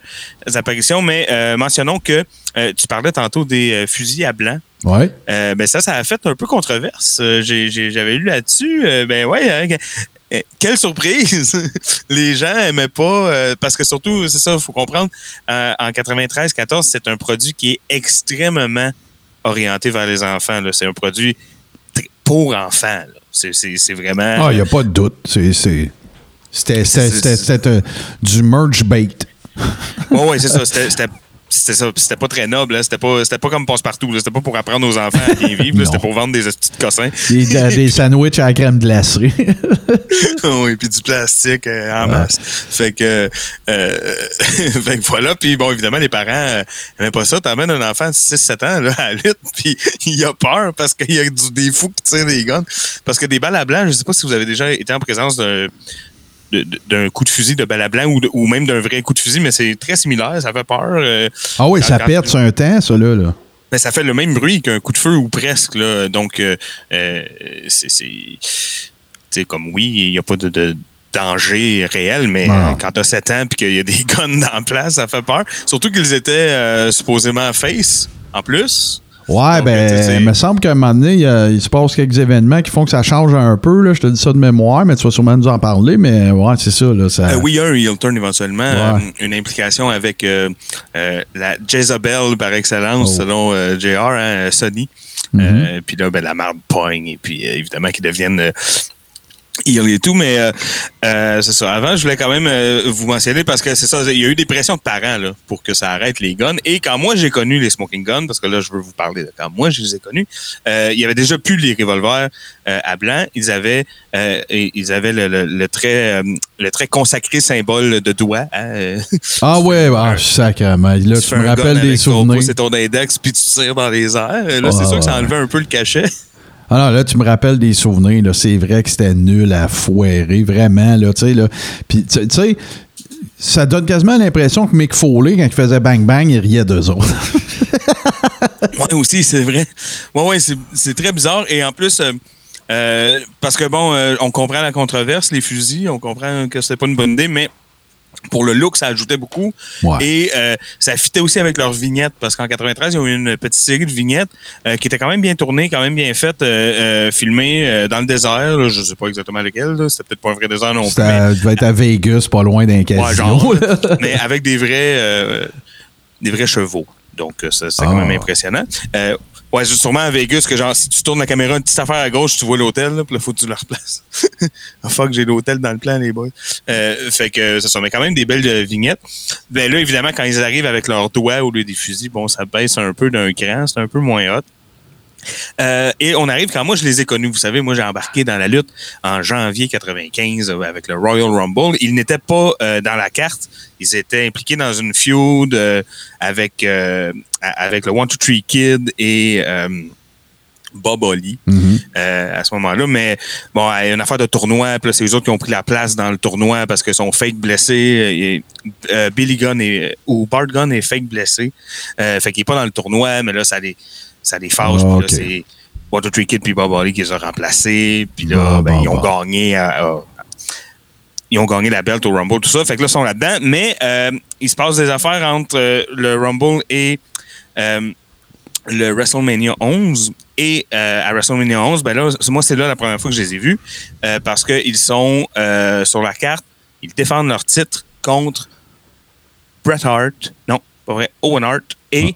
[SPEAKER 3] apparitions, mais euh, mentionnons que euh, tu parlais tantôt des euh, fusils à blanc.
[SPEAKER 2] Ouais.
[SPEAKER 3] Euh, ben ça, ça a fait un peu controverse. Euh, J'avais lu là-dessus. Euh, ben ouais, hein, euh, quelle surprise! [laughs] Les gens aimaient pas, euh, parce que surtout, c'est ça, il faut comprendre, euh, en 93-14, c'est un produit qui est extrêmement orienté vers les enfants. C'est un produit pour enfants. C'est- vraiment...
[SPEAKER 2] Ah, il n'y a pas de doute. C'était euh, du merge bait.
[SPEAKER 3] Ouais, ouais, c'est ça. C'était- C'était ça. C'était pas très noble. hein. C'était pas, c'était pas comme passe-partout. C'était pas pour apprendre aux enfants à bien vivre. C'était pour vendre des petits cossins.
[SPEAKER 2] Des, des [laughs] sandwichs à la crème glacée. [laughs]
[SPEAKER 3] oui, puis du plastique euh, en masse. Fait que, euh, [laughs] fait que voilà. Puis bon, évidemment, les parents euh, pas ça. T'emmènes un enfant de 6-7 ans là, à la lutte, puis il a peur parce qu'il y a du- des fous qui tirent des guns. Parce que des balles à blanc, je sais pas si vous avez déjà été en présence d'un de- de- d'un coup de fusil de balle à blanc ou, de- ou même d'un vrai coup de fusil, mais c'est très similaire, ça fait peur. euh,
[SPEAKER 2] Ah oui,
[SPEAKER 3] Quand-
[SPEAKER 2] ça
[SPEAKER 3] quand-
[SPEAKER 2] pète sur un temps, ça, là. là.
[SPEAKER 3] ben, ça fait le même bruit qu'un coup de feu ou presque. Là. Donc, euh, euh, c'est. c'est- Tu sais, comme oui, il n'y a pas de, de danger réel, mais euh, quand tu as 7 ans et qu'il y a des [laughs] guns dans la place, ça fait peur. Surtout qu'ils étaient euh, supposément face, en plus.
[SPEAKER 2] Ouais,
[SPEAKER 3] Donc,
[SPEAKER 2] ben, il me semble qu'à un moment donné, il, se passe quelques événements qui font que ça change un peu. Là. Je te dis ça de mémoire, mais tu vas sûrement nous en parler. Mais ouais, c'est ça. Là, ça...
[SPEAKER 3] Euh, oui, il y a un turn éventuellement,
[SPEAKER 2] Ouais.
[SPEAKER 3] euh, une implication avec euh, euh, la Jezebel par excellence,
[SPEAKER 2] Oh.
[SPEAKER 3] selon JR, hein, Sony.
[SPEAKER 2] Mhm.
[SPEAKER 3] Euh, puis là, ben, la marde pogne, et puis évidemment qu'ils deviennent heel et tout, mais euh, euh, c'est ça. Avant, je voulais quand même euh, vous mentionner parce que c'est ça, il y a eu des pressions de parents là, pour que ça arrête les guns. Et quand moi j'ai connu les smoking guns, parce que là je veux vous parler de quand moi je les ai connus, euh, il y avait déjà plus les revolvers euh, à blanc. Ils avaient, euh, ils avaient le, le- le très, euh, le très consacré symbole de doigt. hein,
[SPEAKER 2] Ah ouais, ah, sacrément. Là,
[SPEAKER 3] tu
[SPEAKER 2] tu me rappelles des souvenirs.
[SPEAKER 3] et ton index, puis tu tires dans les airs. Là, c'est sûr que ça enlevait un peu le cachet.
[SPEAKER 2] Non, là, tu me rappelles des souvenirs. Là. C'est vrai que c'était nul à foirer, vraiment. Là, tu sais, là. Puis, tu sais, ça donne quasiment l'impression que Mick Foley, quand il faisait bang bang, il riait d'eux autres. [laughs]
[SPEAKER 3] Ouais, aussi, c'est vrai. Ouais, ouais, c'est c'est très bizarre. Et en plus, euh, euh, parce que bon, euh, on comprend la controverse, les fusils, on comprend que c'était pas une bonne idée, mais pour le look, ça ajoutait beaucoup.
[SPEAKER 2] Ouais.
[SPEAKER 3] Et euh, ça fitait aussi avec leurs vignettes, parce qu'en 93, ils ont eu une petite série de vignettes euh, qui était quand même bien tournée, quand même bien faite, euh, filmée dans le désert. là. je sais pas exactement lequel. C'était peut-être pas un vrai désert non plus.
[SPEAKER 2] Ça devait être à Vegas, pas loin d'un
[SPEAKER 3] Ouais,
[SPEAKER 2] casino.
[SPEAKER 3] genre, [laughs] mais avec des vrais, des vrais chevaux. Donc, c'est
[SPEAKER 2] Ah.
[SPEAKER 3] quand même impressionnant. Ouais, sûrement à Vegas que, genre, si tu tournes la caméra une petite affaire à gauche, tu vois l'hôtel, là, puis là, faut que tu le replaces. [laughs] ah, fuck, j'ai l'hôtel dans le plan, les boys. Euh, fait que, ça sont mais quand même des belles euh, vignettes. Ben là, évidemment, quand ils arrivent avec leurs doigts au lieu des fusils, bon, ça baisse un peu d'un cran, c'est un peu moins hot. Euh, et on arrive quand moi je les ai connus. Vous savez, moi j'ai embarqué dans la lutte en janvier 95 euh, avec le Royal Rumble. Ils n'étaient pas euh, dans la carte. Ils étaient impliqués dans une feud euh, avec avec le One Two Three Kid et Bob Holly
[SPEAKER 2] Mhm.
[SPEAKER 3] euh, à ce moment-là. Mais bon, il y a une affaire de tournoi. Puis là, c'est eux autres qui ont pris la place dans le tournoi parce que sont fake blessés. Et, euh, Billy Gunn est, ou Bart Gunn est fake blessé. Euh, fait qu'il est pas dans le tournoi, mais là, ça les, ça les fâche.
[SPEAKER 2] Ah,
[SPEAKER 3] Puis là,
[SPEAKER 2] ok.
[SPEAKER 3] c'est Water Tree Kid puis Bob Holly qui les a remplacés. Puis là, ben,
[SPEAKER 2] bon,
[SPEAKER 3] ils ont
[SPEAKER 2] bon.
[SPEAKER 3] gagné à- à- ils ont gagné la belt au Rumble, tout ça. Fait que là, ils sont là-dedans. Mais euh, il se passe des affaires entre euh, le Rumble et euh, le WrestleMania 11. Et euh, à WrestleMania 11, ben là, c'est- moi, c'est là la première fois que je les ai vus euh, parce qu'ils sont euh, sur la carte. Ils défendent leur titre contre Bret Hart. Non, pas vrai. Owen Hart et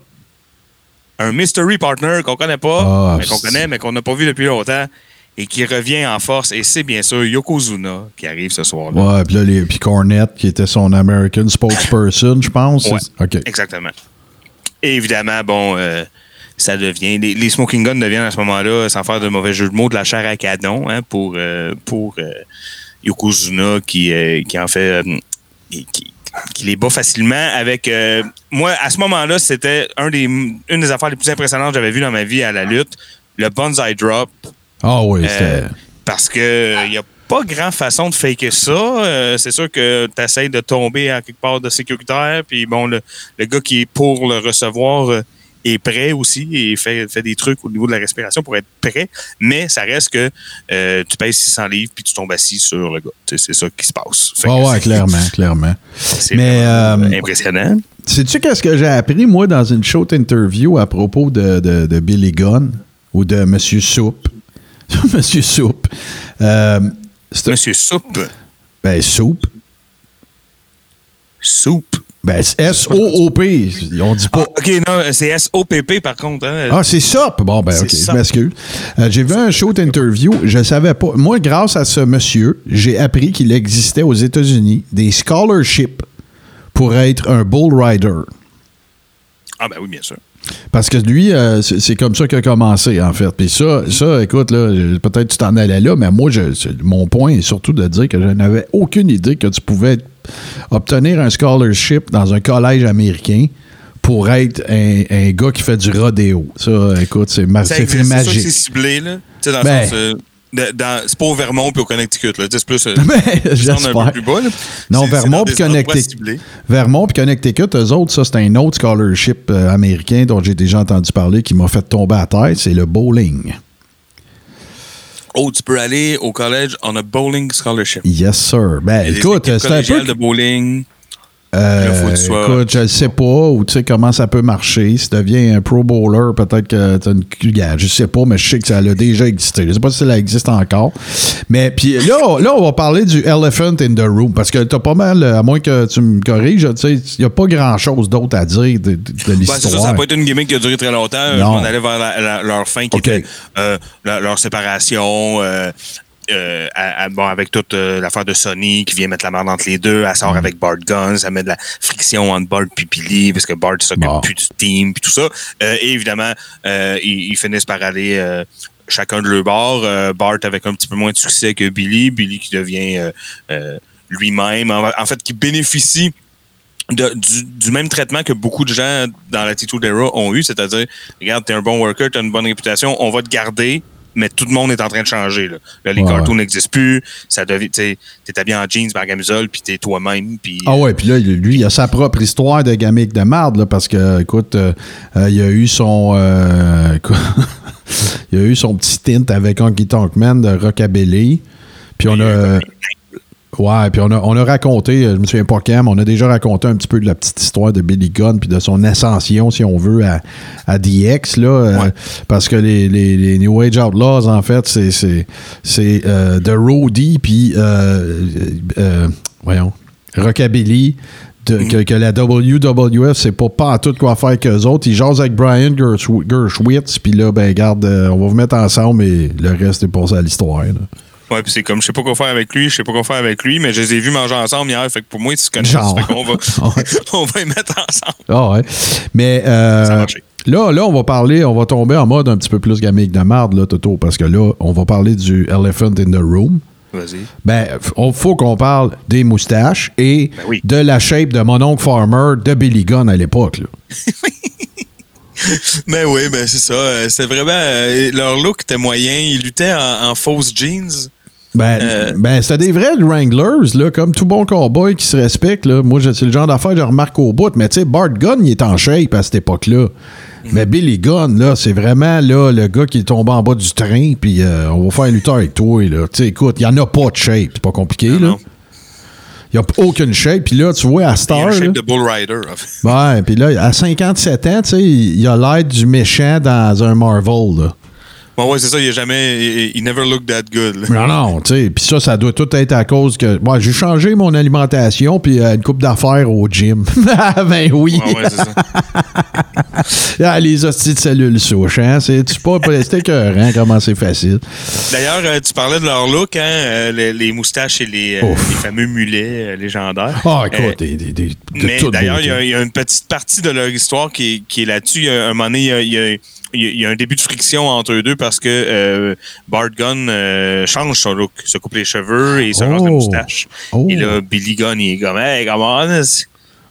[SPEAKER 3] un mystery partner qu'on connaît pas,
[SPEAKER 2] Ah,
[SPEAKER 3] mais qu'on connaît, mais qu'on n'a pas vu depuis longtemps et qui revient en force. Et c'est bien sûr Yokozuna qui arrive ce soir-là.
[SPEAKER 2] Ouais, puis là, les, puis Cornette, qui était son American spokesperson, je pense.
[SPEAKER 3] Ouais.
[SPEAKER 2] OK.
[SPEAKER 3] Exactement. Et évidemment, bon, euh, ça devient. Les, les smoking guns deviennent à ce moment-là, sans faire de mauvais jeu de mots, de la chair à canon hein, pour, euh, pour euh, Yokozuna qui, qui en fait. qui, qui- les bat facilement avec. euh, moi, à ce moment-là, c'était un des, une des affaires les plus impressionnantes que j'avais vues dans ma vie à la lutte. Le bonsai drop.
[SPEAKER 2] Ah oui,
[SPEAKER 3] Euh, parce que il n'y a pas grand façon de faker ça. Euh, c'est sûr que tu essaies de tomber à quelque part de sécuritaire. Puis bon, le, le gars qui est pour le recevoir, euh, est prêt aussi et fait, fait des trucs au niveau de la respiration pour être prêt, mais ça reste que euh, tu pèses 600 livres puis tu tombes assis sur le gars. C'est ça qui se passe. Fait
[SPEAKER 2] Ouais, clairement, clairement.
[SPEAKER 3] C'est
[SPEAKER 2] euh,
[SPEAKER 3] impressionnant.
[SPEAKER 2] Sais-tu qu'est-ce que j'ai appris, moi, dans une short interview à propos de, de, de Billy Gunn ou de Monsieur Soup? [laughs] Monsieur Soup. Euh,
[SPEAKER 3] Monsieur Soupe?
[SPEAKER 2] ben, Soup.
[SPEAKER 3] Soupe.
[SPEAKER 2] Ben, c'est S-O-O-P. On dit
[SPEAKER 3] Ah,
[SPEAKER 2] pas.
[SPEAKER 3] OK, non, c'est S-O-P-P par contre. Hein?
[SPEAKER 2] Ah, c'est Soup. Bon, ben, OK, je m'excuse. Euh, j'ai vu un short interview. Je savais pas. Moi, grâce à ce monsieur, j'ai appris qu'il existait aux États-Unis des scholarships pour être un bull rider.
[SPEAKER 3] Ah, ben oui, bien sûr.
[SPEAKER 2] Parce que lui, euh, c'est comme ça qu'il a commencé, en fait. Puis ça, ça, écoute, peut-être tu t'en allais là, mais moi, je, mon point est surtout de dire que je n'avais aucune idée que tu pouvais obtenir un scholarship dans un collège américain pour être un, un gars qui fait du rodéo. Ça, écoute, c'est magique.
[SPEAKER 3] c'est ciblé, là. Tu sais, dans
[SPEAKER 2] Ben.
[SPEAKER 3] le sens. euh, c'est pas au Vermont puis au Connecticut, C'est plus. euh, [laughs]
[SPEAKER 2] Ben,
[SPEAKER 3] un peu plus bas, là.
[SPEAKER 2] Non, Vermont puis Connecticut. Vermont puis Connecticut, eux autres, ça, c'est un autre scholarship euh, américain dont j'ai déjà entendu parler qui m'a fait tomber à terre. C'est le bowling.
[SPEAKER 3] Oh, tu peux aller au collège on a bowling scholarship.
[SPEAKER 2] Yes, sir. Ben, écoute, c'est un peu.
[SPEAKER 3] de bowling.
[SPEAKER 2] Euh, écoute, je ne sais pas ou tu sais comment ça peut marcher. Si tu deviens un pro bowler, peut-être que tu as une gars, Je sais pas, mais je sais que ça a déjà existé. Je sais pas si ça existe encore. Mais puis là, là, on va parler du elephant in the room parce que tu as pas mal, à moins que tu me corriges, tu sais, il n'y a pas grand-chose d'autre à dire de, de-
[SPEAKER 3] Ben, c'est ça, ça
[SPEAKER 2] l'histoire.
[SPEAKER 3] n'a pas été une gimmick qui a duré très longtemps.
[SPEAKER 2] Non.
[SPEAKER 3] On allait vers la- la- leur fin qui était euh, leur séparation. euh, euh, à- à- bon, avec toute euh, l'affaire de Sony qui vient mettre la merde entre les deux, elle
[SPEAKER 2] Mm.
[SPEAKER 3] sort avec Bart Guns, ça met de la friction entre Bart et Billy parce que Bart s'occupe
[SPEAKER 2] Bon.
[SPEAKER 3] plus du team puis tout ça. Euh, et évidemment, ils, ils finissent par aller chacun de leur bord. Bart avec un petit peu moins de succès que Billy, Billy qui devient lui-même, en, en fait, qui bénéficie de- du, du même traitement que beaucoup de gens dans l'attitude era ont eu, c'est-à-dire, regarde, t'es un bon worker, t'as une bonne réputation, on va te garder, mais tout le monde est en train de changer. Là, Là, les
[SPEAKER 2] Ouais,
[SPEAKER 3] cartoons
[SPEAKER 2] ouais.
[SPEAKER 3] n'existent plus, ça devient, t'es habillé en jeans, par camisole, puis t'es toi-même, puis
[SPEAKER 2] Ah ouais, puis là, lui, il a sa propre histoire de gamique de marde, là, parce que, écoute, euh, euh, il a eu son... euh, [laughs] il a eu son petit tint avec Honky Tonk Man de Rockabilly. Puis on a... Ouais, puis on a, on a raconté, euh, je me souviens pas quand, mais on a déjà raconté un petit peu de la petite histoire de Billy Gunn puis de son ascension, si on veut, à, à DX, là. euh, parce que les, les, les New Age Outlaws, en fait, c'est, c'est, c'est euh, The Roadie, puis, euh, voyons, Rockabilly, de- que, que la WWF, c'est pas pas en tout quoi faire qu'eux autres. Ils jasent avec Brian Gershw- Gershwitz, puis là, ben, garde, on va vous mettre ensemble, et le reste est passé à l'histoire.
[SPEAKER 3] Ouais, puis c'est comme, je sais pas quoi faire avec lui, je sais pas quoi faire avec lui, mais je les ai vus manger ensemble hier, fait que pour moi, tu connais
[SPEAKER 2] Genre.
[SPEAKER 3] ça, fait qu'on va, [laughs] [laughs] on va les mettre ensemble.
[SPEAKER 2] Ah ouais. Mais euh,
[SPEAKER 3] Ça a marché.
[SPEAKER 2] là, là, on va parler, on va tomber en mode un petit peu plus gamique de marde, là, Toto, parce que là, on va parler du Elephant in the Room.
[SPEAKER 3] Vas-y.
[SPEAKER 2] Ben, il faut qu'on parle des moustaches et
[SPEAKER 3] Ben oui.
[SPEAKER 2] de la shape de mon oncle Farmer de Billy Gunn à l'époque. [laughs]
[SPEAKER 3] Ben oui, ben c'est ça. euh, C'est vraiment. euh, leur look était moyen. Ils luttaient en, en fausses jeans.
[SPEAKER 2] Ben,
[SPEAKER 3] Euh.
[SPEAKER 2] ben c'était des vrais Wranglers, là, comme tout bon cowboy qui se respecte. Là. Moi, c'est le genre d'affaire que je remarque au bout. Mais tu sais, Bart Gunn, il est en shape à cette époque-là.
[SPEAKER 3] Mhm.
[SPEAKER 2] Mais Billy Gunn, là, c'est vraiment là, le gars qui est tombé en bas du train, puis euh, on va faire un lutteur avec toi. Là. Tu sais, écoute, il n'y en a pas de shape. C'est pas compliqué.
[SPEAKER 3] Non,
[SPEAKER 2] là.
[SPEAKER 3] non.
[SPEAKER 2] Il n'y a aucune shape. Puis là, tu vois, à
[SPEAKER 3] Il y a
[SPEAKER 2] Star.
[SPEAKER 3] un
[SPEAKER 2] là,
[SPEAKER 3] shape de Bull Rider.
[SPEAKER 2] Ouais, puis là, à 57 ans, tu sais, il il a l'air du méchant dans un Marvel. Là.
[SPEAKER 3] Bon, ouais, c'est ça. Il a jamais. Il, never looked that good. là.
[SPEAKER 2] Non, non, tu sais, puis ça, ça doit tout être à cause que. Moi, j'ai changé mon alimentation, puis euh, une coupe d'affaires au gym. Ah, [laughs] ben oui.
[SPEAKER 3] Ouais, ouais, c'est ça. [laughs]
[SPEAKER 2] Ah, les hosties de cellules souches, hein. C'est pas c'était écœurant, comment c'est facile.
[SPEAKER 3] D'ailleurs, euh, tu parlais de leur look, hein, euh, les, les moustaches et les, euh, les fameux mulets légendaires.
[SPEAKER 2] Ah, écoute, des, des, des, de
[SPEAKER 3] Mais d'ailleurs, il y, a- y une petite partie de leur histoire qui est, qui est là-dessus. Il y a un moment donné, il y a, il y a- il y a- un début de friction entre eux deux parce que euh, Bart Gunn euh, change son look, se coupe les cheveux et il se rase la
[SPEAKER 2] Oh.
[SPEAKER 3] moustache.
[SPEAKER 2] Oh.
[SPEAKER 3] Et là, Billy Gunn, il est comme, hey, come on,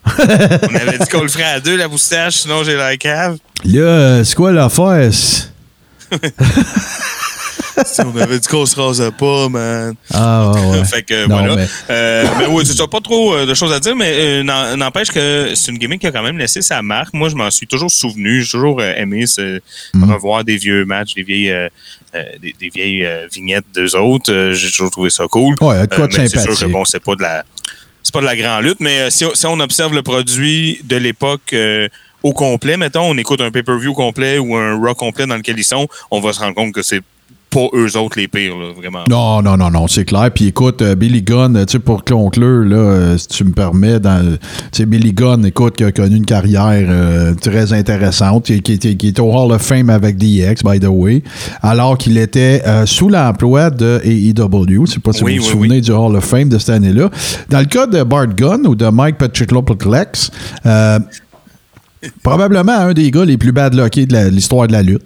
[SPEAKER 3] [laughs] On avait dit qu'on le ferait à deux, la moustache, sinon j'ai la cave.
[SPEAKER 2] Là, c'est quoi l'affaire? [laughs]
[SPEAKER 3] Si on avait dit qu'on se rasait pas, man.
[SPEAKER 2] Ah, ouais, ouais. [laughs]
[SPEAKER 3] fait que
[SPEAKER 2] Non,
[SPEAKER 3] voilà.
[SPEAKER 2] mais-
[SPEAKER 3] Euh, mais oui, c'est ça. Pas trop euh, de choses à dire, mais euh, n'empêche que c'est une gimmick qui a quand même laissé sa marque. Moi, je m'en suis toujours souvenu. J'ai toujours aimé
[SPEAKER 2] Mm.
[SPEAKER 3] revoir des vieux matchs, des vieilles, des, des vieilles vignettes d'eux autres. J'ai toujours trouvé ça cool.
[SPEAKER 2] Ouais, quoi de
[SPEAKER 3] c'est sûr que bon, c'est pas de la. C'est pas de la grande lutte, mais si, on- si on observe le produit de l'époque au complet, mettons, on écoute un pay-per-view complet ou un Raw complet dans lequel ils sont, on va se rendre compte que c'est pas eux autres les pires, là, vraiment.
[SPEAKER 2] Non, non, non, non, c'est clair. Puis écoute, euh, Billy Gunn, euh, tu sais, pour conclure, là, euh, si tu me permets, dans, tu sais, Billy Gunn, écoute, qui a connu une carrière euh, très intéressante, qui, qui était- qui est au Hall of Fame avec DX, by the way, alors qu'il était euh, sous l'emploi de AEW. Je sais pas si
[SPEAKER 3] Oui,
[SPEAKER 2] vous vous
[SPEAKER 3] oui,
[SPEAKER 2] souvenez du Hall of Fame de cette année-là. Dans le cas de Bart Gunn ou de Mike Petricloplex, euh, probablement un des gars les plus bad de l'histoire de la lutte.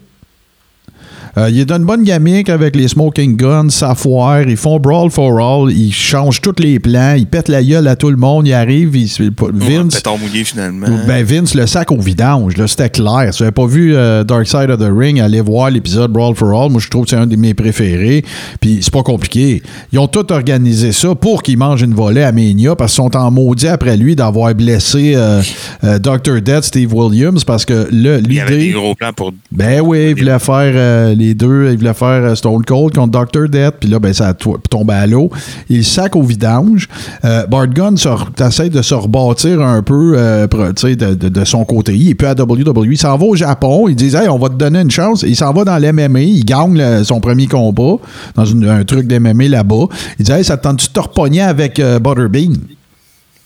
[SPEAKER 2] Euh, il est d'une bonne gamique avec les Smoking Guns, sa foire, ils font Brawl for All, ils changent tous les plans, ils pètent la gueule à tout le monde, ils arrivent, ils, Vince,
[SPEAKER 3] Pétard mouillé finalement.
[SPEAKER 2] ben Vince le sac au vidange, là, c'était clair. Si vous n'avez pas vu euh, Dark Side of the Ring, allez voir l'épisode Brawl for All. Moi, je trouve que c'est un de mes préférés. Puis c'est pas compliqué. Ils ont tout organisé ça pour qu'il mange une volée à Mania parce qu'ils sont en maudit après lui d'avoir blessé euh, euh, Dr. Death, Steve Williams, parce que le-
[SPEAKER 3] Il y avait des
[SPEAKER 2] l'idée.
[SPEAKER 3] gros plans pour.
[SPEAKER 2] Ben oui, il voulait faire euh, les deux, il voulait faire euh, Stone Cold contre Dr. Death, puis là, ben, ça a to- tombé à l'eau. Il sac au vidange. Euh, Bart Gunn essaie de se rebâtir un peu euh, de, de- de son côté. Il est plus à WWE. Il s'en va au Japon. Il dit Hey, on va te donner une chance. Il s'en va dans l'MMA. Il gagne le- son premier combat dans une- un truc d'MMA là-bas. Il dit Hey, ça te tente-tu de te repogner avec euh, Butterbean?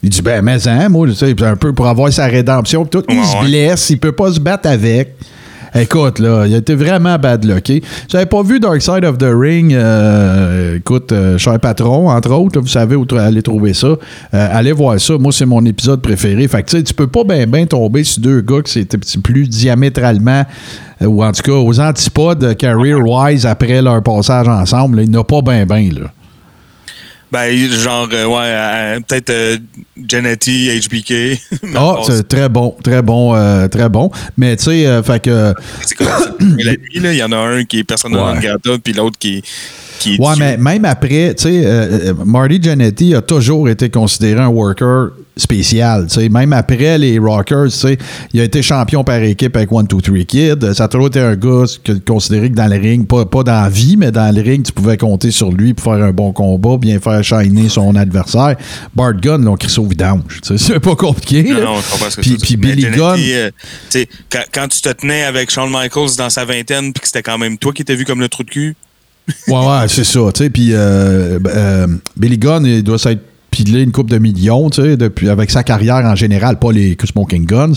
[SPEAKER 2] Il dit, ben, mais hein, moi, un peu pour avoir sa rédemption. Tout. Il se blesse, il peut pas se battre avec. Écoute, là, il a été vraiment bad lucké. J'avais pas vu Dark Side of the Ring. euh, écoute, euh, cher patron, entre autres, vous savez où aller trouver ça. Euh, allez voir ça. Moi, c'est mon épisode préféré. Fait que, tu sais, tu peux pas bien ben tomber sur deux gars qui c'était petit- plus diamétralement, ou en tout cas aux antipodes career-wise après leur passage ensemble. il n'a pas bien ben, là.
[SPEAKER 3] Ben, genre, euh, ouais, euh, peut-être euh, Janetti, HBK. [laughs]
[SPEAKER 2] Ah,
[SPEAKER 3] bon,
[SPEAKER 2] c'est très bon, très bon, euh, très bon. Mais tu sais, euh, fait que.
[SPEAKER 3] c'est comme ça. la nuit, là, il y en a un qui est persona non
[SPEAKER 2] Ouais.
[SPEAKER 3] puis l'autre qui, qui est
[SPEAKER 2] Ouais,
[SPEAKER 3] Dieu.
[SPEAKER 2] mais même après, tu sais, euh, euh, Marty Jannetty a toujours été considéré un worker spécial. Même après les Rockers, il a été champion par équipe avec One, Two, Three Kid. Ça a toujours été un gars que- considéré que dans le ring, pas, pas dans la vie, mais dans le ring, tu pouvais compter sur lui pour faire un bon combat, bien faire shiner son adversaire. Bart Gunn, l'ont crissé au vidange. [laughs] C'est pas compliqué.
[SPEAKER 3] Non, non, je comprends ce que
[SPEAKER 2] puis, puis Billy Gunn.
[SPEAKER 3] euh, quand, quand tu te tenais avec Shawn Michaels dans sa vingtaine, puis que c'était quand même toi qui étais vu comme le trou de cul,
[SPEAKER 2] Ouais, ouais, c'est ça. Puis euh, euh, Billy Gunn, il doit s'être pilé une coupe de millions, tu sais, depuis, avec sa carrière en général, pas les Smoking Guns.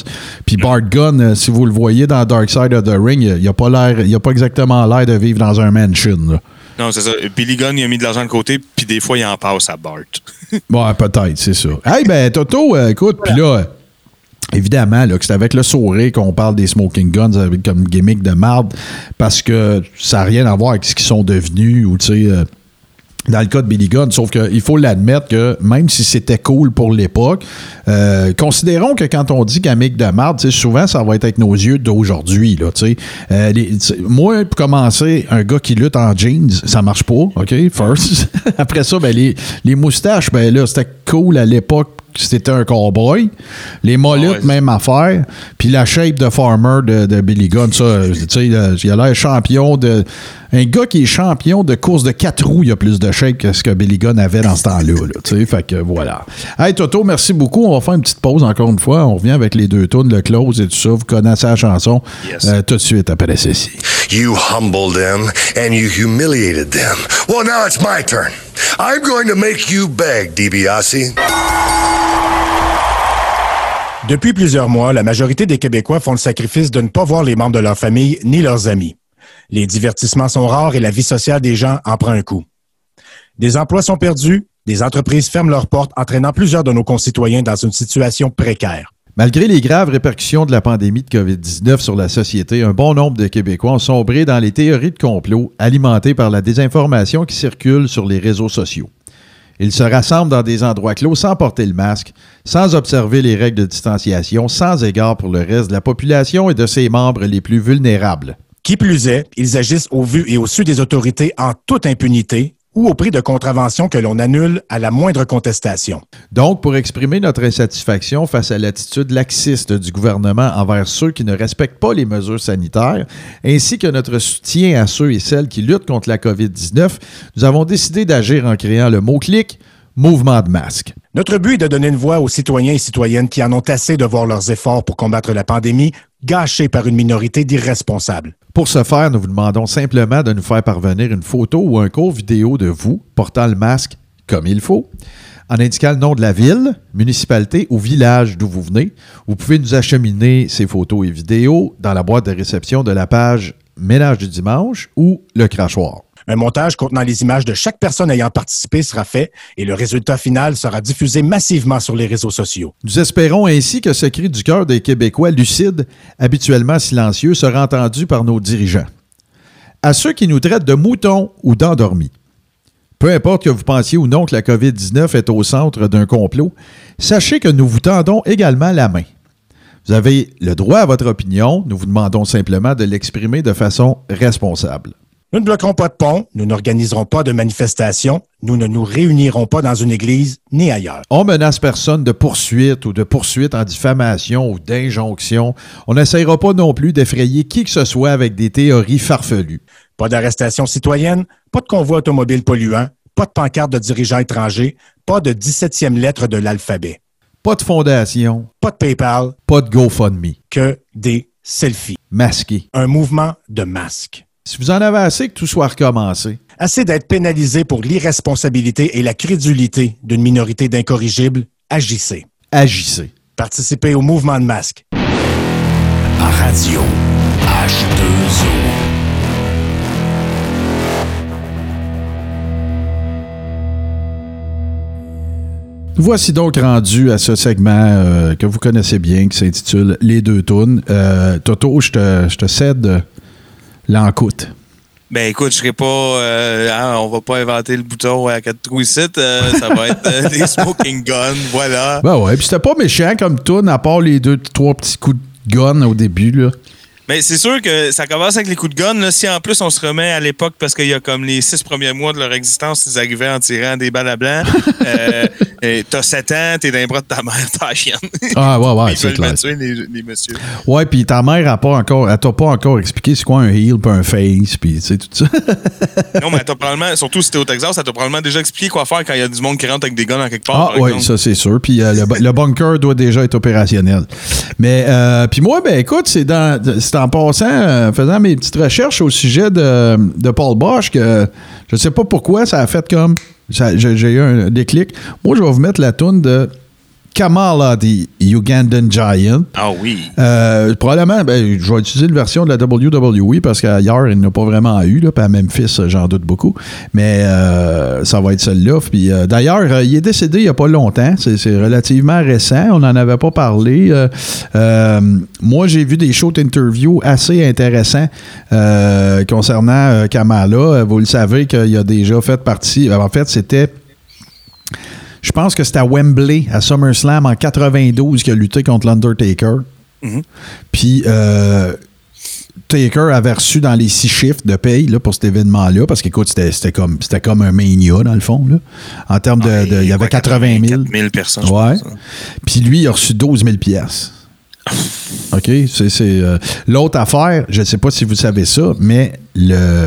[SPEAKER 2] Puis Bart Gunn, euh, si vous le voyez dans Dark Side of the Ring, il a pas l'air, il a pas exactement l'air de vivre dans un mansion. là.
[SPEAKER 3] non, c'est ça. Billy Gunn, il a mis de l'argent de côté, puis des fois, il en passe à Bart. [laughs]
[SPEAKER 2] Ouais, peut-être, c'est ça. Hey, ben, Toto, euh, écoute, puis là, évidemment, là, que c'est avec le sourire qu'on parle des Smoking Guns avec comme gimmick de marde, parce que ça n'a rien à voir avec ce qu'ils sont devenus, ou tu sais. euh, dans le cas de Billy Gunn, sauf qu'il faut l'admettre que même si c'était cool pour l'époque, euh, considérons que quand on dit gimmick de marde, tu sais, souvent ça va être avec nos yeux d'aujourd'hui. là, tu sais. Euh, moi, pour commencer, un gars qui lutte en jeans, ça marche pas, OK, first. [laughs] Après ça, ben, les, les moustaches, ben là, c'était cool à l'époque c'était un cowboy. Les mollets, même affaire. Puis la shape de farmer de, de Billy Gunn, ça, tu sais, il a l'air champion de. Un gars qui est champion de course de quatre roues, il a plus de shape que ce que Billy Gunn avait dans ce temps-là. là, tu sais, fait que voilà. Hey Toto, merci beaucoup. On va faire une petite pause encore une fois. On revient avec les deux tunes, le close et tout ça. Vous connaissez la chanson.
[SPEAKER 3] Yes.
[SPEAKER 2] Euh, tout de suite après ceci.
[SPEAKER 1] You humbled them and you humiliated them. Well, now it's my turn. I'm going to make you beg, DiBiase.
[SPEAKER 7] Depuis plusieurs mois, la majorité des Québécois font le sacrifice de ne pas voir les membres de leur famille ni leurs amis. Les divertissements sont rares et la vie sociale des gens en prend un coup. Des emplois sont perdus, des entreprises ferment leurs portes, entraînant plusieurs de nos concitoyens dans une situation précaire.
[SPEAKER 2] Malgré les graves répercussions de la pandémie de COVID-19 sur la société, un bon nombre de Québécois ont sombré dans les théories de complot alimentées par la désinformation qui circule sur les réseaux sociaux. Ils se rassemblent dans des endroits clos sans porter le masque, sans observer les règles de distanciation, sans égard pour le reste de la population et de ses membres les plus vulnérables.
[SPEAKER 7] Qui plus est, ils agissent au vu et au su des autorités en toute impunité ou au prix de contraventions que l'on annule à la moindre contestation.
[SPEAKER 2] Donc, pour exprimer notre insatisfaction face à l'attitude laxiste du gouvernement envers ceux qui ne respectent pas les mesures sanitaires, ainsi que notre soutien à ceux et celles qui luttent contre la COVID-19, nous avons décidé d'agir en créant le mot-clic Mouvement de masque.
[SPEAKER 7] Notre but est de donner une voix aux citoyens et citoyennes qui en ont assez de voir leurs efforts pour combattre la pandémie gâchés par une minorité d'irresponsables.
[SPEAKER 2] Pour ce faire, nous vous demandons simplement de nous faire parvenir une photo ou un court vidéo de vous portant le masque comme il faut, en indiquant le nom de la ville, municipalité ou village d'où vous venez. Vous pouvez nous acheminer ces photos et vidéos dans la boîte de réception de la page Ménage du dimanche ou le crachoir.
[SPEAKER 7] Un montage contenant les images de chaque personne ayant participé sera fait et le résultat final sera diffusé massivement sur les réseaux sociaux.
[SPEAKER 2] Nous espérons ainsi que ce cri du cœur des Québécois lucides, habituellement silencieux, sera entendu par nos dirigeants. À ceux qui nous traitent de moutons ou d'endormis, peu importe que vous pensiez ou non que la COVID-19 est au centre d'un complot, sachez que nous vous tendons également la main. Vous avez le droit à votre opinion, nous vous demandons simplement de l'exprimer de façon responsable.
[SPEAKER 7] Nous ne bloquerons pas de pont, nous n'organiserons pas de manifestations, nous ne nous réunirons pas dans une église ni ailleurs.
[SPEAKER 2] On menace personne de poursuite ou de poursuite en diffamation ou d'injonction. On n'essayera pas non plus d'effrayer qui que ce soit avec des théories farfelues.
[SPEAKER 7] Pas d'arrestation citoyenne, pas de convoi automobile polluant, pas de pancarte de dirigeants étrangers, pas de 17e lettre de l'alphabet,
[SPEAKER 2] Pas de fondation,
[SPEAKER 7] pas de PayPal,
[SPEAKER 2] pas de GoFundMe.
[SPEAKER 7] que des selfies.
[SPEAKER 2] Masqué.
[SPEAKER 7] Un mouvement de masques.
[SPEAKER 2] Si vous en avez assez que tout soit recommencé,
[SPEAKER 7] Assez d'être pénalisé pour l'irresponsabilité et la crédulité d'une minorité d'incorrigibles, agissez.
[SPEAKER 2] agissez.
[SPEAKER 7] Participez au mouvement de masques.
[SPEAKER 8] À radio H2O.
[SPEAKER 2] Nous Voici donc rendu à ce segment euh, que vous connaissez bien, qui s'intitule Les deux tunes. Euh, Toto, je te, je te cède l'encoute.
[SPEAKER 3] Ben écoute, je serai pas. euh, hein, on va pas inventer le bouton à quatre trous ici. euh, ça va être euh, des smoking guns, voilà.
[SPEAKER 2] Ben ouais, puis c'était pas méchant comme tune, à part les deux, trois petits coups de gun au début, là.
[SPEAKER 3] Mais c'est sûr que ça commence avec les coups de gun. Là. Si en plus on se remet à l'époque, parce qu'il y a comme les six premiers mois de leur existence, ils arrivaient en tirant des balles à blanc. [laughs] euh, t'as 7 ans, t'es dans les bras de ta mère, t'as la chienne.
[SPEAKER 2] Ah ouais, ouais, c'est clair.
[SPEAKER 3] tuer, les, les messieurs.
[SPEAKER 2] Ouais, puis ta mère a pas encore, elle t'a pas encore expliqué c'est quoi un heel puis un face, puis tu sais, tout ça. [laughs]
[SPEAKER 3] Non, mais elle t'a probablement, surtout si t'es au Texas, elle t'a probablement déjà expliqué quoi faire quand il y a du monde qui rentre avec des guns en quelque part.
[SPEAKER 2] Ah oui, ça c'est sûr. Puis euh, le, bu- le bunker doit déjà être opérationnel. Mais euh, puis moi, ben écoute, c'est dans en passant, euh, faisant mes petites recherches au sujet de, Paul Bosch que je sais pas pourquoi ça a fait comme j'ai eu un déclic. Moi, je vais vous mettre la toune de Kamala, the Ugandan Giant.
[SPEAKER 3] Ah oui.
[SPEAKER 2] Euh, probablement, ben, je vais utiliser une version de la WWE parce qu'ailleurs, il n'a pas vraiment eu. Là, puis à Memphis, j'en doute beaucoup. Mais euh, ça va être celle-là. Puis euh, d'ailleurs, il est décédé il n'y a pas longtemps. C'est, relativement récent. On n'en avait pas parlé. Moi, j'ai vu des shows d'interview assez intéressants concernant Kamala. Vous le savez qu'il a déjà fait partie. En fait, c'était. Je pense que c'était à Wembley, à SummerSlam en 92, qu'il a lutté contre l'Undertaker. Puis euh, Taker avait reçu dans les six chiffres de paye là, pour cet événement-là, parce qu'écoute, c'était, c'était comme, c'était comme un mania, dans le fond. Là. En termes de, de- Il y avait
[SPEAKER 3] quoi,
[SPEAKER 2] 80 000.
[SPEAKER 3] 000 personnes, je
[SPEAKER 2] Ouais.
[SPEAKER 3] hein.
[SPEAKER 2] Puis lui, il a reçu 12 000 pièces. OK? C'est, c'est, euh, l'autre affaire, je ne sais pas si vous savez ça, mais le,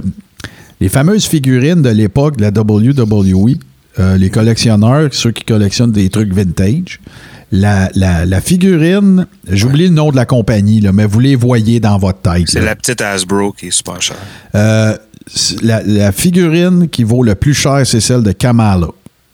[SPEAKER 2] les fameuses figurines de l'époque de la WWE, euh, les collectionneurs, ceux qui collectionnent des trucs vintage, la, la- la figurine, j'oublie le nom de la compagnie, là, mais vous les voyez dans votre tête.
[SPEAKER 3] C'est la petite Hasbro qui est super chère.
[SPEAKER 2] Euh, la, la figurine qui vaut le plus cher, c'est celle de Kamala.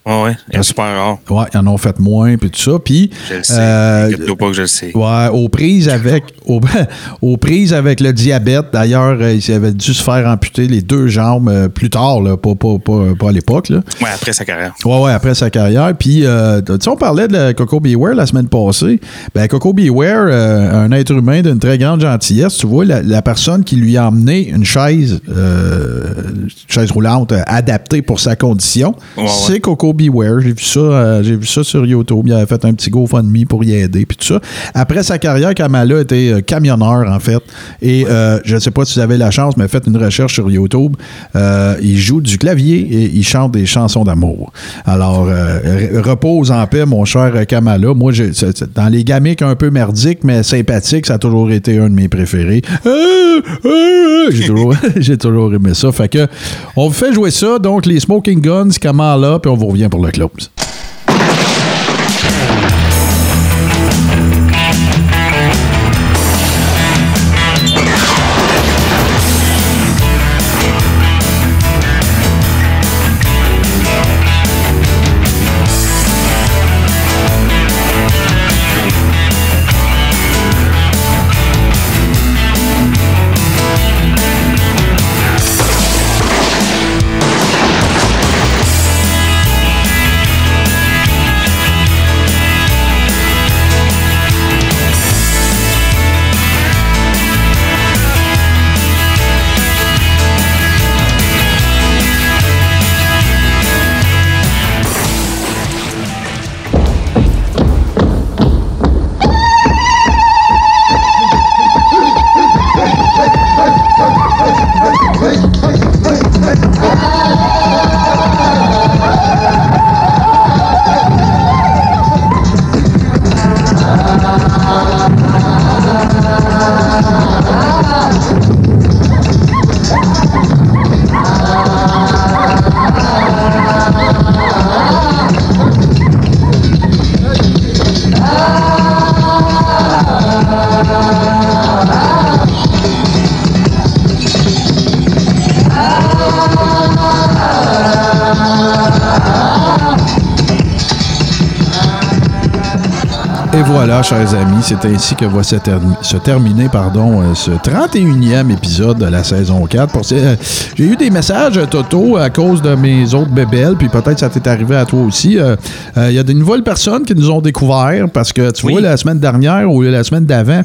[SPEAKER 3] Ouais, ouais. Elle est super rare.
[SPEAKER 2] Ouais, ils en ont fait moins, puis tout ça. Puis,
[SPEAKER 3] Je le sais.
[SPEAKER 2] euh,
[SPEAKER 3] pas que je le sais.
[SPEAKER 2] Ouais, aux prises avec, aux, [laughs] aux prises avec le diabète. D'ailleurs, euh, il avait dû se faire amputer les deux jambes euh, plus tard, là, pas, pas, pas, pas à l'époque. Là.
[SPEAKER 3] Ouais, après sa carrière.
[SPEAKER 2] Ouais, ouais, après sa carrière. Puis, euh, tu sais, on parlait de Coco Beware la semaine passée. Ben, Coco Beware, euh, un être humain d'une très grande gentillesse. Tu vois, la, la personne qui lui a emmené une chaise, une chaise roulante adaptée pour sa condition,
[SPEAKER 3] Ouais, ouais.
[SPEAKER 2] c'est Coco Beware. J'ai vu ça, euh, j'ai vu ça sur YouTube. Il avait fait un petit GoFundMe pour y aider, puis tout ça. Après sa carrière, Kamala était euh, camionneur, en fait. Et euh, je ne sais pas si vous avez la chance, mais faites une recherche sur YouTube. Il joue du clavier et il chante des chansons d'amour. Alors, re- repose en paix, mon cher Kamala. Moi, j'ai- dans les gamiques un peu merdiques, mais sympathiques, ça a toujours été un de mes préférés. Ah, ah, J'ai toujours, [laughs] j'ai toujours aimé ça. Fait que, on vous fait jouer ça. Donc, les Smoking Guns, Kamala, puis on vous revient pour le close. Voilà, chers amis, c'est ainsi que va se, termi- se terminer pardon, euh, ce 31e épisode de la saison 4. Pour ce- euh, J'ai eu des messages, euh, Toto, à cause de mes autres bébelles, puis peut-être ça t'est arrivé à toi aussi. Euh, euh, Il y a de nouvelles personnes qui nous ont découvert parce que, tu
[SPEAKER 3] Oui.
[SPEAKER 2] vois, la semaine dernière ou la semaine d'avant,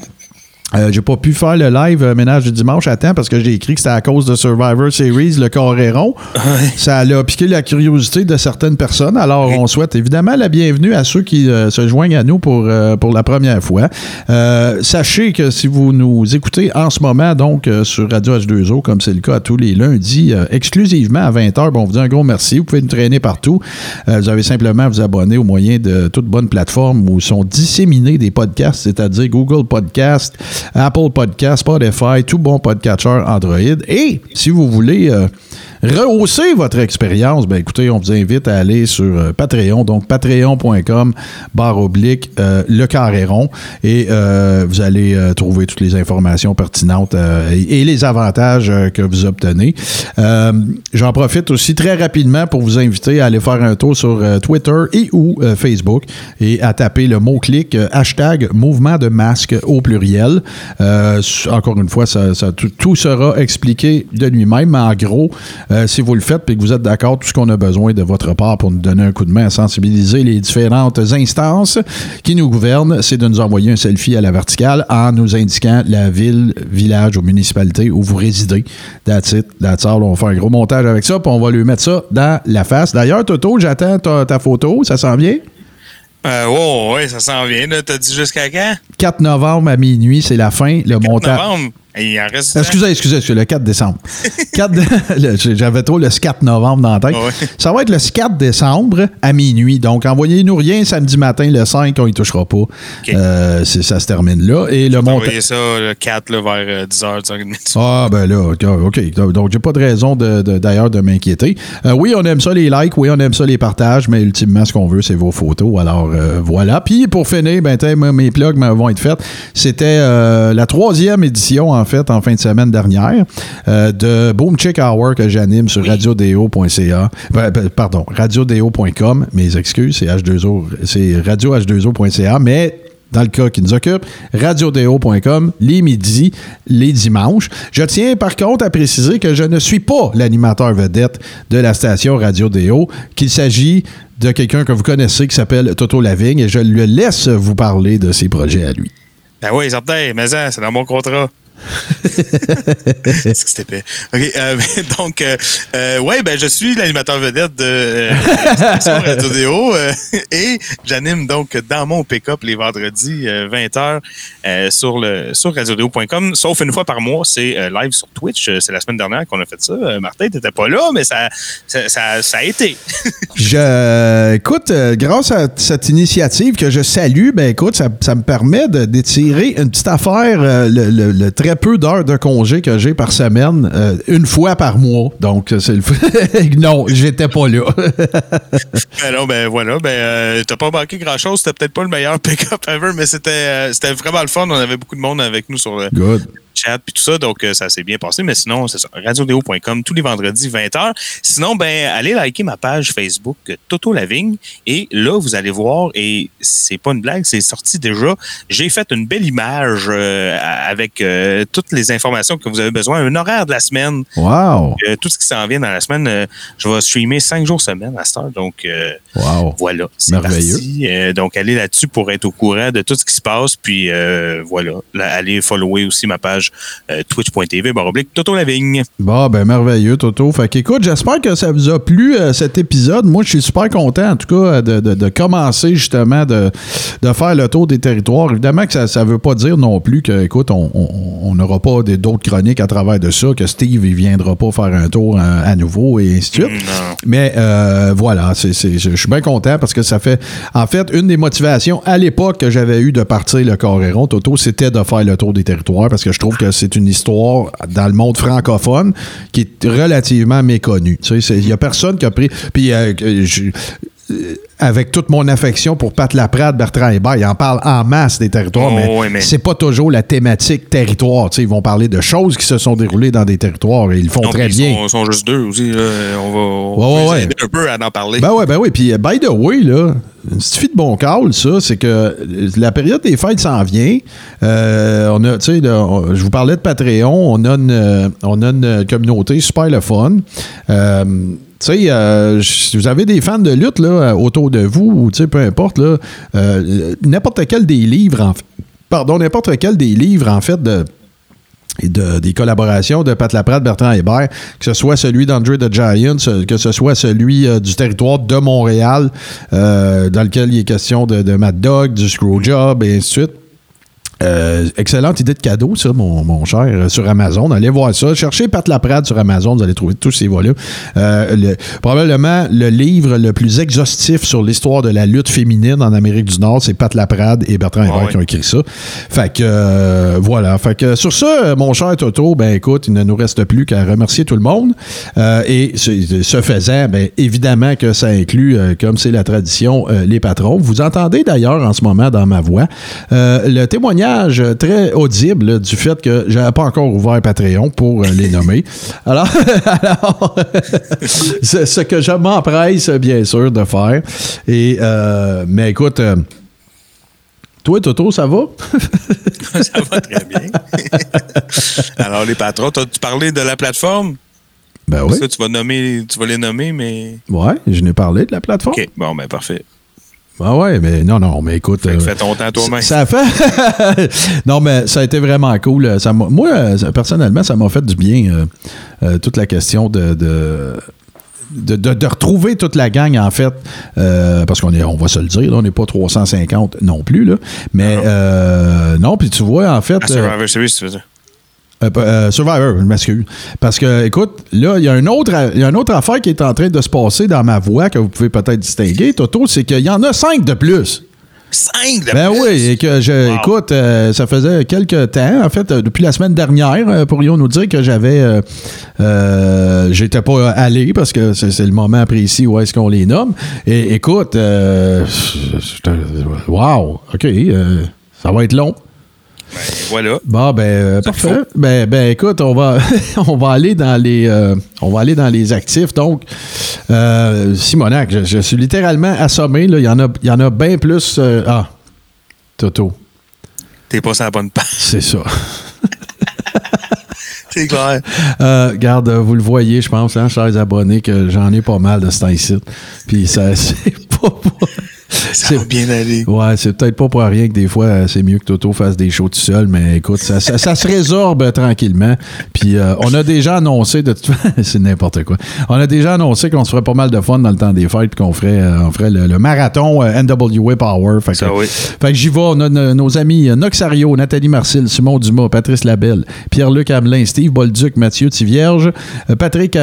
[SPEAKER 2] euh, j'ai pas pu faire le live euh, ménage du dimanche à temps parce que j'ai écrit que c'était à cause de Survivor Series, le carré rond. [laughs] Ça a piqué la curiosité de certaines personnes. Alors, on souhaite évidemment la bienvenue à ceux qui euh, se joignent à nous pour, euh, pour la première fois. Euh, sachez que si vous nous écoutez en ce moment, donc euh, sur Radio H2O, comme c'est le cas tous les lundis, euh, exclusivement à 20h, bon, on vous dit un gros merci. Vous pouvez nous traîner partout. Euh, vous avez simplement à vous abonner au moyen de toute bonne plateforme où sont disséminés des podcasts, c'est-à-dire Google Podcast, Apple Podcast, Spotify, tout bon podcatcher Android. Et si vous voulez euh, rehausser votre expérience, ben écoutez, on vous invite à aller sur euh, Patreon, donc patreon.com barre oblique euh, le carré rond et euh, vous allez trouver toutes les informations pertinentes et, les avantages que vous obtenez. J'en profite aussi très rapidement pour vous inviter à aller faire un tour sur Twitter et ou Facebook et à taper le mot-clic hashtag mouvement de masque au pluriel. Encore une fois, ça, tout, sera expliqué de lui-même, mais en gros, si vous le faites et que vous êtes d'accord, tout ce qu'on a besoin de votre part pour nous donner un coup de main à sensibiliser les différentes instances qui nous gouvernent, c'est de nous envoyer un selfie à la verticale en nous indiquant la ville, village ou municipalité où vous résidez. That's it, that's all. On va faire un gros montage avec ça, puis on va lui mettre ça dans la face. D'ailleurs, Toto, j'attends ta, ta photo, ça s'en vient?
[SPEAKER 3] Euh, ouais, ouais, ça s'en vient. T'as dit jusqu'à quand?
[SPEAKER 2] 4 novembre à minuit, c'est la fin. Le
[SPEAKER 3] 4
[SPEAKER 2] montage.
[SPEAKER 3] novembre? Et il en reste.
[SPEAKER 2] Excusez, excusez, excusez, le 4 décembre. [laughs] 4 de- [laughs] le- J'avais trop le 4 novembre dans la tête.
[SPEAKER 3] Ouais.
[SPEAKER 2] Ça va être le 4 décembre à minuit. Donc, envoyez-nous rien samedi matin, le 5, on y touchera pas. Euh, c'est- ça se termine là. Et le
[SPEAKER 3] T'as
[SPEAKER 2] montage.
[SPEAKER 3] envoyé ça le 4 là, vers euh, 10h, 10h30.
[SPEAKER 2] Ah, ben là, OK. Donc, j'ai pas de raison de- de- d'ailleurs de, m'inquiéter. Euh, oui, on aime ça les likes, oui, on aime ça les partages, mais ultimement, ce qu'on veut, c'est vos photos. Alors, euh, voilà. Puis, pour finir, ben, mes plugs vont être faits. C'était euh, la troisième édition, en fait, en fin de semaine dernière, euh, de Boom Chick Hour que j'anime sur radiodéo.ca. Ben, ben, pardon, radiodéo.com. Mes excuses, c'est H2O, c'est radioh2o.ca, mais dans le cas qui nous occupe, radiodéo.com, les midis, les dimanches. Je tiens par contre à préciser que je ne suis pas l'animateur vedette de la station Radio Déo, qu'il s'agit de quelqu'un que vous connaissez qui s'appelle Toto Lavigne et je le laisse vous parler de ses projets à lui.
[SPEAKER 3] Ben oui, certain, mais ça, c'est dans mon contrat. C'est ce que c'était. OK. euh, [laughs] donc, euh, euh, ouais, ben, je suis l'animateur vedette de euh, Radio Déo et j'anime donc dans mon pick-up les vendredis 20h sur le sur radiodéo.com, sauf une fois par mois, c'est live sur Twitch. C'est la semaine dernière qu'on a fait ça. Martin, t'étais pas là, mais ça, ça, ça, a été. [laughs]
[SPEAKER 2] Je, écoute, grâce à cette initiative que je salue, ben écoute, ça, ça me permet d'étirer une petite affaire, le, le- le très peu d'heures de congé que j'ai par semaine, euh, une fois par mois. Donc, c'est le [laughs] Non, j'étais pas là. [laughs]
[SPEAKER 3] Ben non, ben voilà, ben euh, t'as pas manqué grand-chose. C'était peut-être pas le meilleur pick-up ever, mais c'était euh, c'était vraiment le fun. On avait beaucoup de monde avec nous sur le
[SPEAKER 2] Good.
[SPEAKER 3] Chat puis tout ça, donc euh, ça s'est bien passé. Mais sinon, c'est ça, radiodéo.com tous les vendredis 20h. Sinon, ben allez liker ma page Facebook Toto Lavigne et là vous allez voir et c'est pas une blague, c'est sorti déjà. J'ai fait une belle image euh, avec euh, toutes les informations que vous avez besoin, un horaire de la semaine,
[SPEAKER 2] Wow.
[SPEAKER 3] tout ce qui s'en vient dans la semaine. je vais streamer cinq jours semaine à cette heure, donc. euh,
[SPEAKER 2] Wow.
[SPEAKER 3] voilà, c'est
[SPEAKER 2] Merveilleux.
[SPEAKER 3] parti. Donc, allez là-dessus pour être au courant de tout ce qui se passe. Puis, euh, voilà, Là, allez follower aussi ma page euh, twitch.tv, baroblique Toto Lavigne.
[SPEAKER 2] Bon, ben merveilleux, Toto. Fait qu'écoute, j'espère que ça vous a plu euh, cet épisode. Moi, je suis super content, en tout cas, de, de- de commencer justement de, de faire le tour des territoires. Évidemment que ça ne veut pas dire non plus que, écoute, on- n'aura pas d'autres chroniques à travers de ça, que Steve, il viendra pas faire un tour euh, à nouveau et ainsi de suite.
[SPEAKER 3] Non.
[SPEAKER 2] Mais euh, voilà, je suis bien content parce que ça fait. En fait, une des motivations à l'époque que j'avais eu de partir le Coréron, Toto, c'était de faire le tour des territoires parce que je trouve que c'est une histoire dans le monde francophone qui est relativement méconnue. Il y a personne qui a pris. Puis, euh, avec toute mon affection pour Pat Laprade, Bertrand Hébert, ils en parlent en masse des territoires,
[SPEAKER 3] Oh,
[SPEAKER 2] mais,
[SPEAKER 3] oui, mais-
[SPEAKER 2] c'est pas toujours la thématique territoire. Ils vont parler de choses qui se sont déroulées dans des territoires et ils le font
[SPEAKER 3] Non,
[SPEAKER 2] très bien.
[SPEAKER 3] Ils sont, sont juste deux aussi. là. On va, on
[SPEAKER 2] Ouais,
[SPEAKER 3] va
[SPEAKER 2] ouais,
[SPEAKER 3] les aider
[SPEAKER 2] ouais.
[SPEAKER 3] un peu à en parler.
[SPEAKER 2] Ben ouais, ben oui. Puis, euh, by the way, là, une petite fille de bon call, ça, c'est que euh, la période des fêtes s'en vient. Euh, on a, tu sais, là, je vous parlais de Patreon. On a une, euh, on a une communauté super le fun. Euh, sais, euh, si vous avez des fans de lutte là, autour de vous, ou peu importe, là, euh, n'importe quel des livres, pardon, n'importe quel des livres, en fait, de de- des collaborations de Pat Laprade, Bertrand Hébert, que ce soit celui d'André the Giant, que ce soit celui euh, du territoire de Montréal, euh, dans lequel il est question de, de Mad Dog, du Screwjob, et ainsi de suite. Euh, excellente idée de cadeau, ça, mon, mon cher, euh, sur Amazon. Allez voir ça. Cherchez Pat Laprade sur Amazon, vous allez trouver tous ces volumes. Euh, le- probablement le livre le plus exhaustif sur l'histoire de la lutte féminine en Amérique du Nord, c'est Pat Laprade et Bertrand Hébert qui ont écrit ça. Fait que, voilà. Fait que sur ça, mon cher Toto, ben écoute, il ne nous reste plus qu'à remercier tout le monde. Et ce, ce faisant, ben évidemment que ça inclut, comme c'est la tradition, les patrons. Vous entendez d'ailleurs en ce moment dans ma voix le témoignage très audible là, du fait que j'avais pas encore ouvert Patreon pour euh, les nommer. Alors, [laughs] alors [laughs] c'est ce que je m'empresse bien sûr de faire. Et euh, mais écoute. euh, toi, Toto, ça va? [laughs]
[SPEAKER 3] ça va très bien. Alors, les patrons, t'as-tu parlé de la plateforme?
[SPEAKER 2] Ben oui.
[SPEAKER 3] Ça, tu vas nommer, tu vas les nommer, mais.
[SPEAKER 2] Ouais, je n'ai parlé de la plateforme.
[SPEAKER 3] OK, bon, ben parfait.
[SPEAKER 2] Ah ouais, mais non, non, mais écoute.
[SPEAKER 3] Fait que
[SPEAKER 2] euh,
[SPEAKER 3] fais ton temps toi-même.
[SPEAKER 2] Ça fait. [laughs] non, mais ça a été vraiment cool. Ça m'a- moi, euh, ça- personnellement, ça m'a fait du bien, euh, euh, toute la question de. de de, de- de retrouver toute la gang, en fait, euh, parce qu'on est, on va se le dire, là, on n'est pas 350 non plus, là. Mais euh, non, puis tu vois, en fait.
[SPEAKER 3] À
[SPEAKER 2] euh,
[SPEAKER 3] Series, tu veux dire.
[SPEAKER 2] Euh, euh, Survivor, je m'excuse. Parce que, écoute, là, il y, a un autre, il y a une autre affaire qui est en train de se passer dans ma voix que vous pouvez peut-être distinguer, Toto, c'est qu'il y en a cinq de plus.
[SPEAKER 3] Cinq de
[SPEAKER 2] Ben
[SPEAKER 3] plus!
[SPEAKER 2] oui, et que je,
[SPEAKER 3] Wow.
[SPEAKER 2] écoute, euh, ça faisait quelques temps, en fait, euh, depuis la semaine dernière, euh, pourrions nous dire que j'avais, j'étais pas allé parce que c'est le moment précis où est-ce qu'on les nomme. Et écoute, euh, wow, ok, euh, ça va être long.
[SPEAKER 3] Ben, voilà.
[SPEAKER 2] Bon, ben, euh, parfait. Ben, ben, écoute, on va, [laughs] on va aller dans les, euh, on va aller dans les actifs. Donc, euh, Simonac, je, je suis littéralement assommé. Là. Il y en a, il y en a bien plus. euh, ah, Toto,
[SPEAKER 3] T'es pas sur la bonne page.
[SPEAKER 2] c'est ça. [laughs]
[SPEAKER 3] C'est clair.
[SPEAKER 2] Euh, garde, vous le voyez, je pense, hein, chers abonnés, que j'en ai pas mal de ce temps ici. Puis ça, [laughs] c'est pas.
[SPEAKER 3] Ça va bien aller.
[SPEAKER 2] Ouais, c'est peut-être pas pour rien que des fois, euh, c'est mieux que Toto fasse des shows tout seul, mais écoute, ça, ça- ça se résorbe tranquillement. Puis euh, on a déjà annoncé, de toute [laughs] c'est n'importe quoi. On a déjà annoncé qu'on se ferait pas mal de fun dans le temps des fêtes, puis qu'on ferait, euh, on ferait le, le marathon euh, NWA Power. Fait que,
[SPEAKER 3] Ça, oui.
[SPEAKER 2] fait que j'y vais. On a no- nos amis Noxario, Nathalie Marcil, Simon Dumas, Patrice Labelle, Pierre-Luc Hamelin, Steve Bolduc, Mathieu Tivierge, Patrick,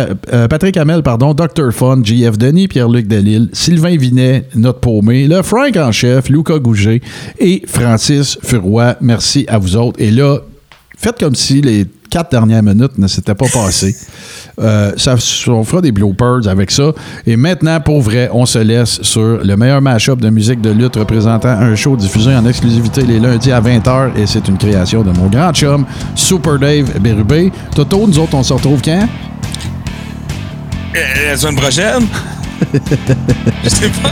[SPEAKER 2] Patrick Hamel, pardon, Dr. Fun, JF Denis, Pierre-Luc Delille, Sylvain Vinet, notre paumé, le Frank en chef, Luca Gouget et Francis Furoy. Merci à vous autres. Et là, faites comme si les quatre dernières minutes ne s'étaient pas passées. [laughs] Euh, ça, on fera des bloopers avec ça. Et maintenant, pour vrai, on se laisse sur le meilleur mashup de musique de lutte représentant un show diffusé en exclusivité les lundis à 20h. Et c'est une création de mon grand chum, Super Dave Bérubé. Toto, nous autres, on se retrouve quand?
[SPEAKER 3] Euh, la semaine prochaine? [laughs] Je sais pas.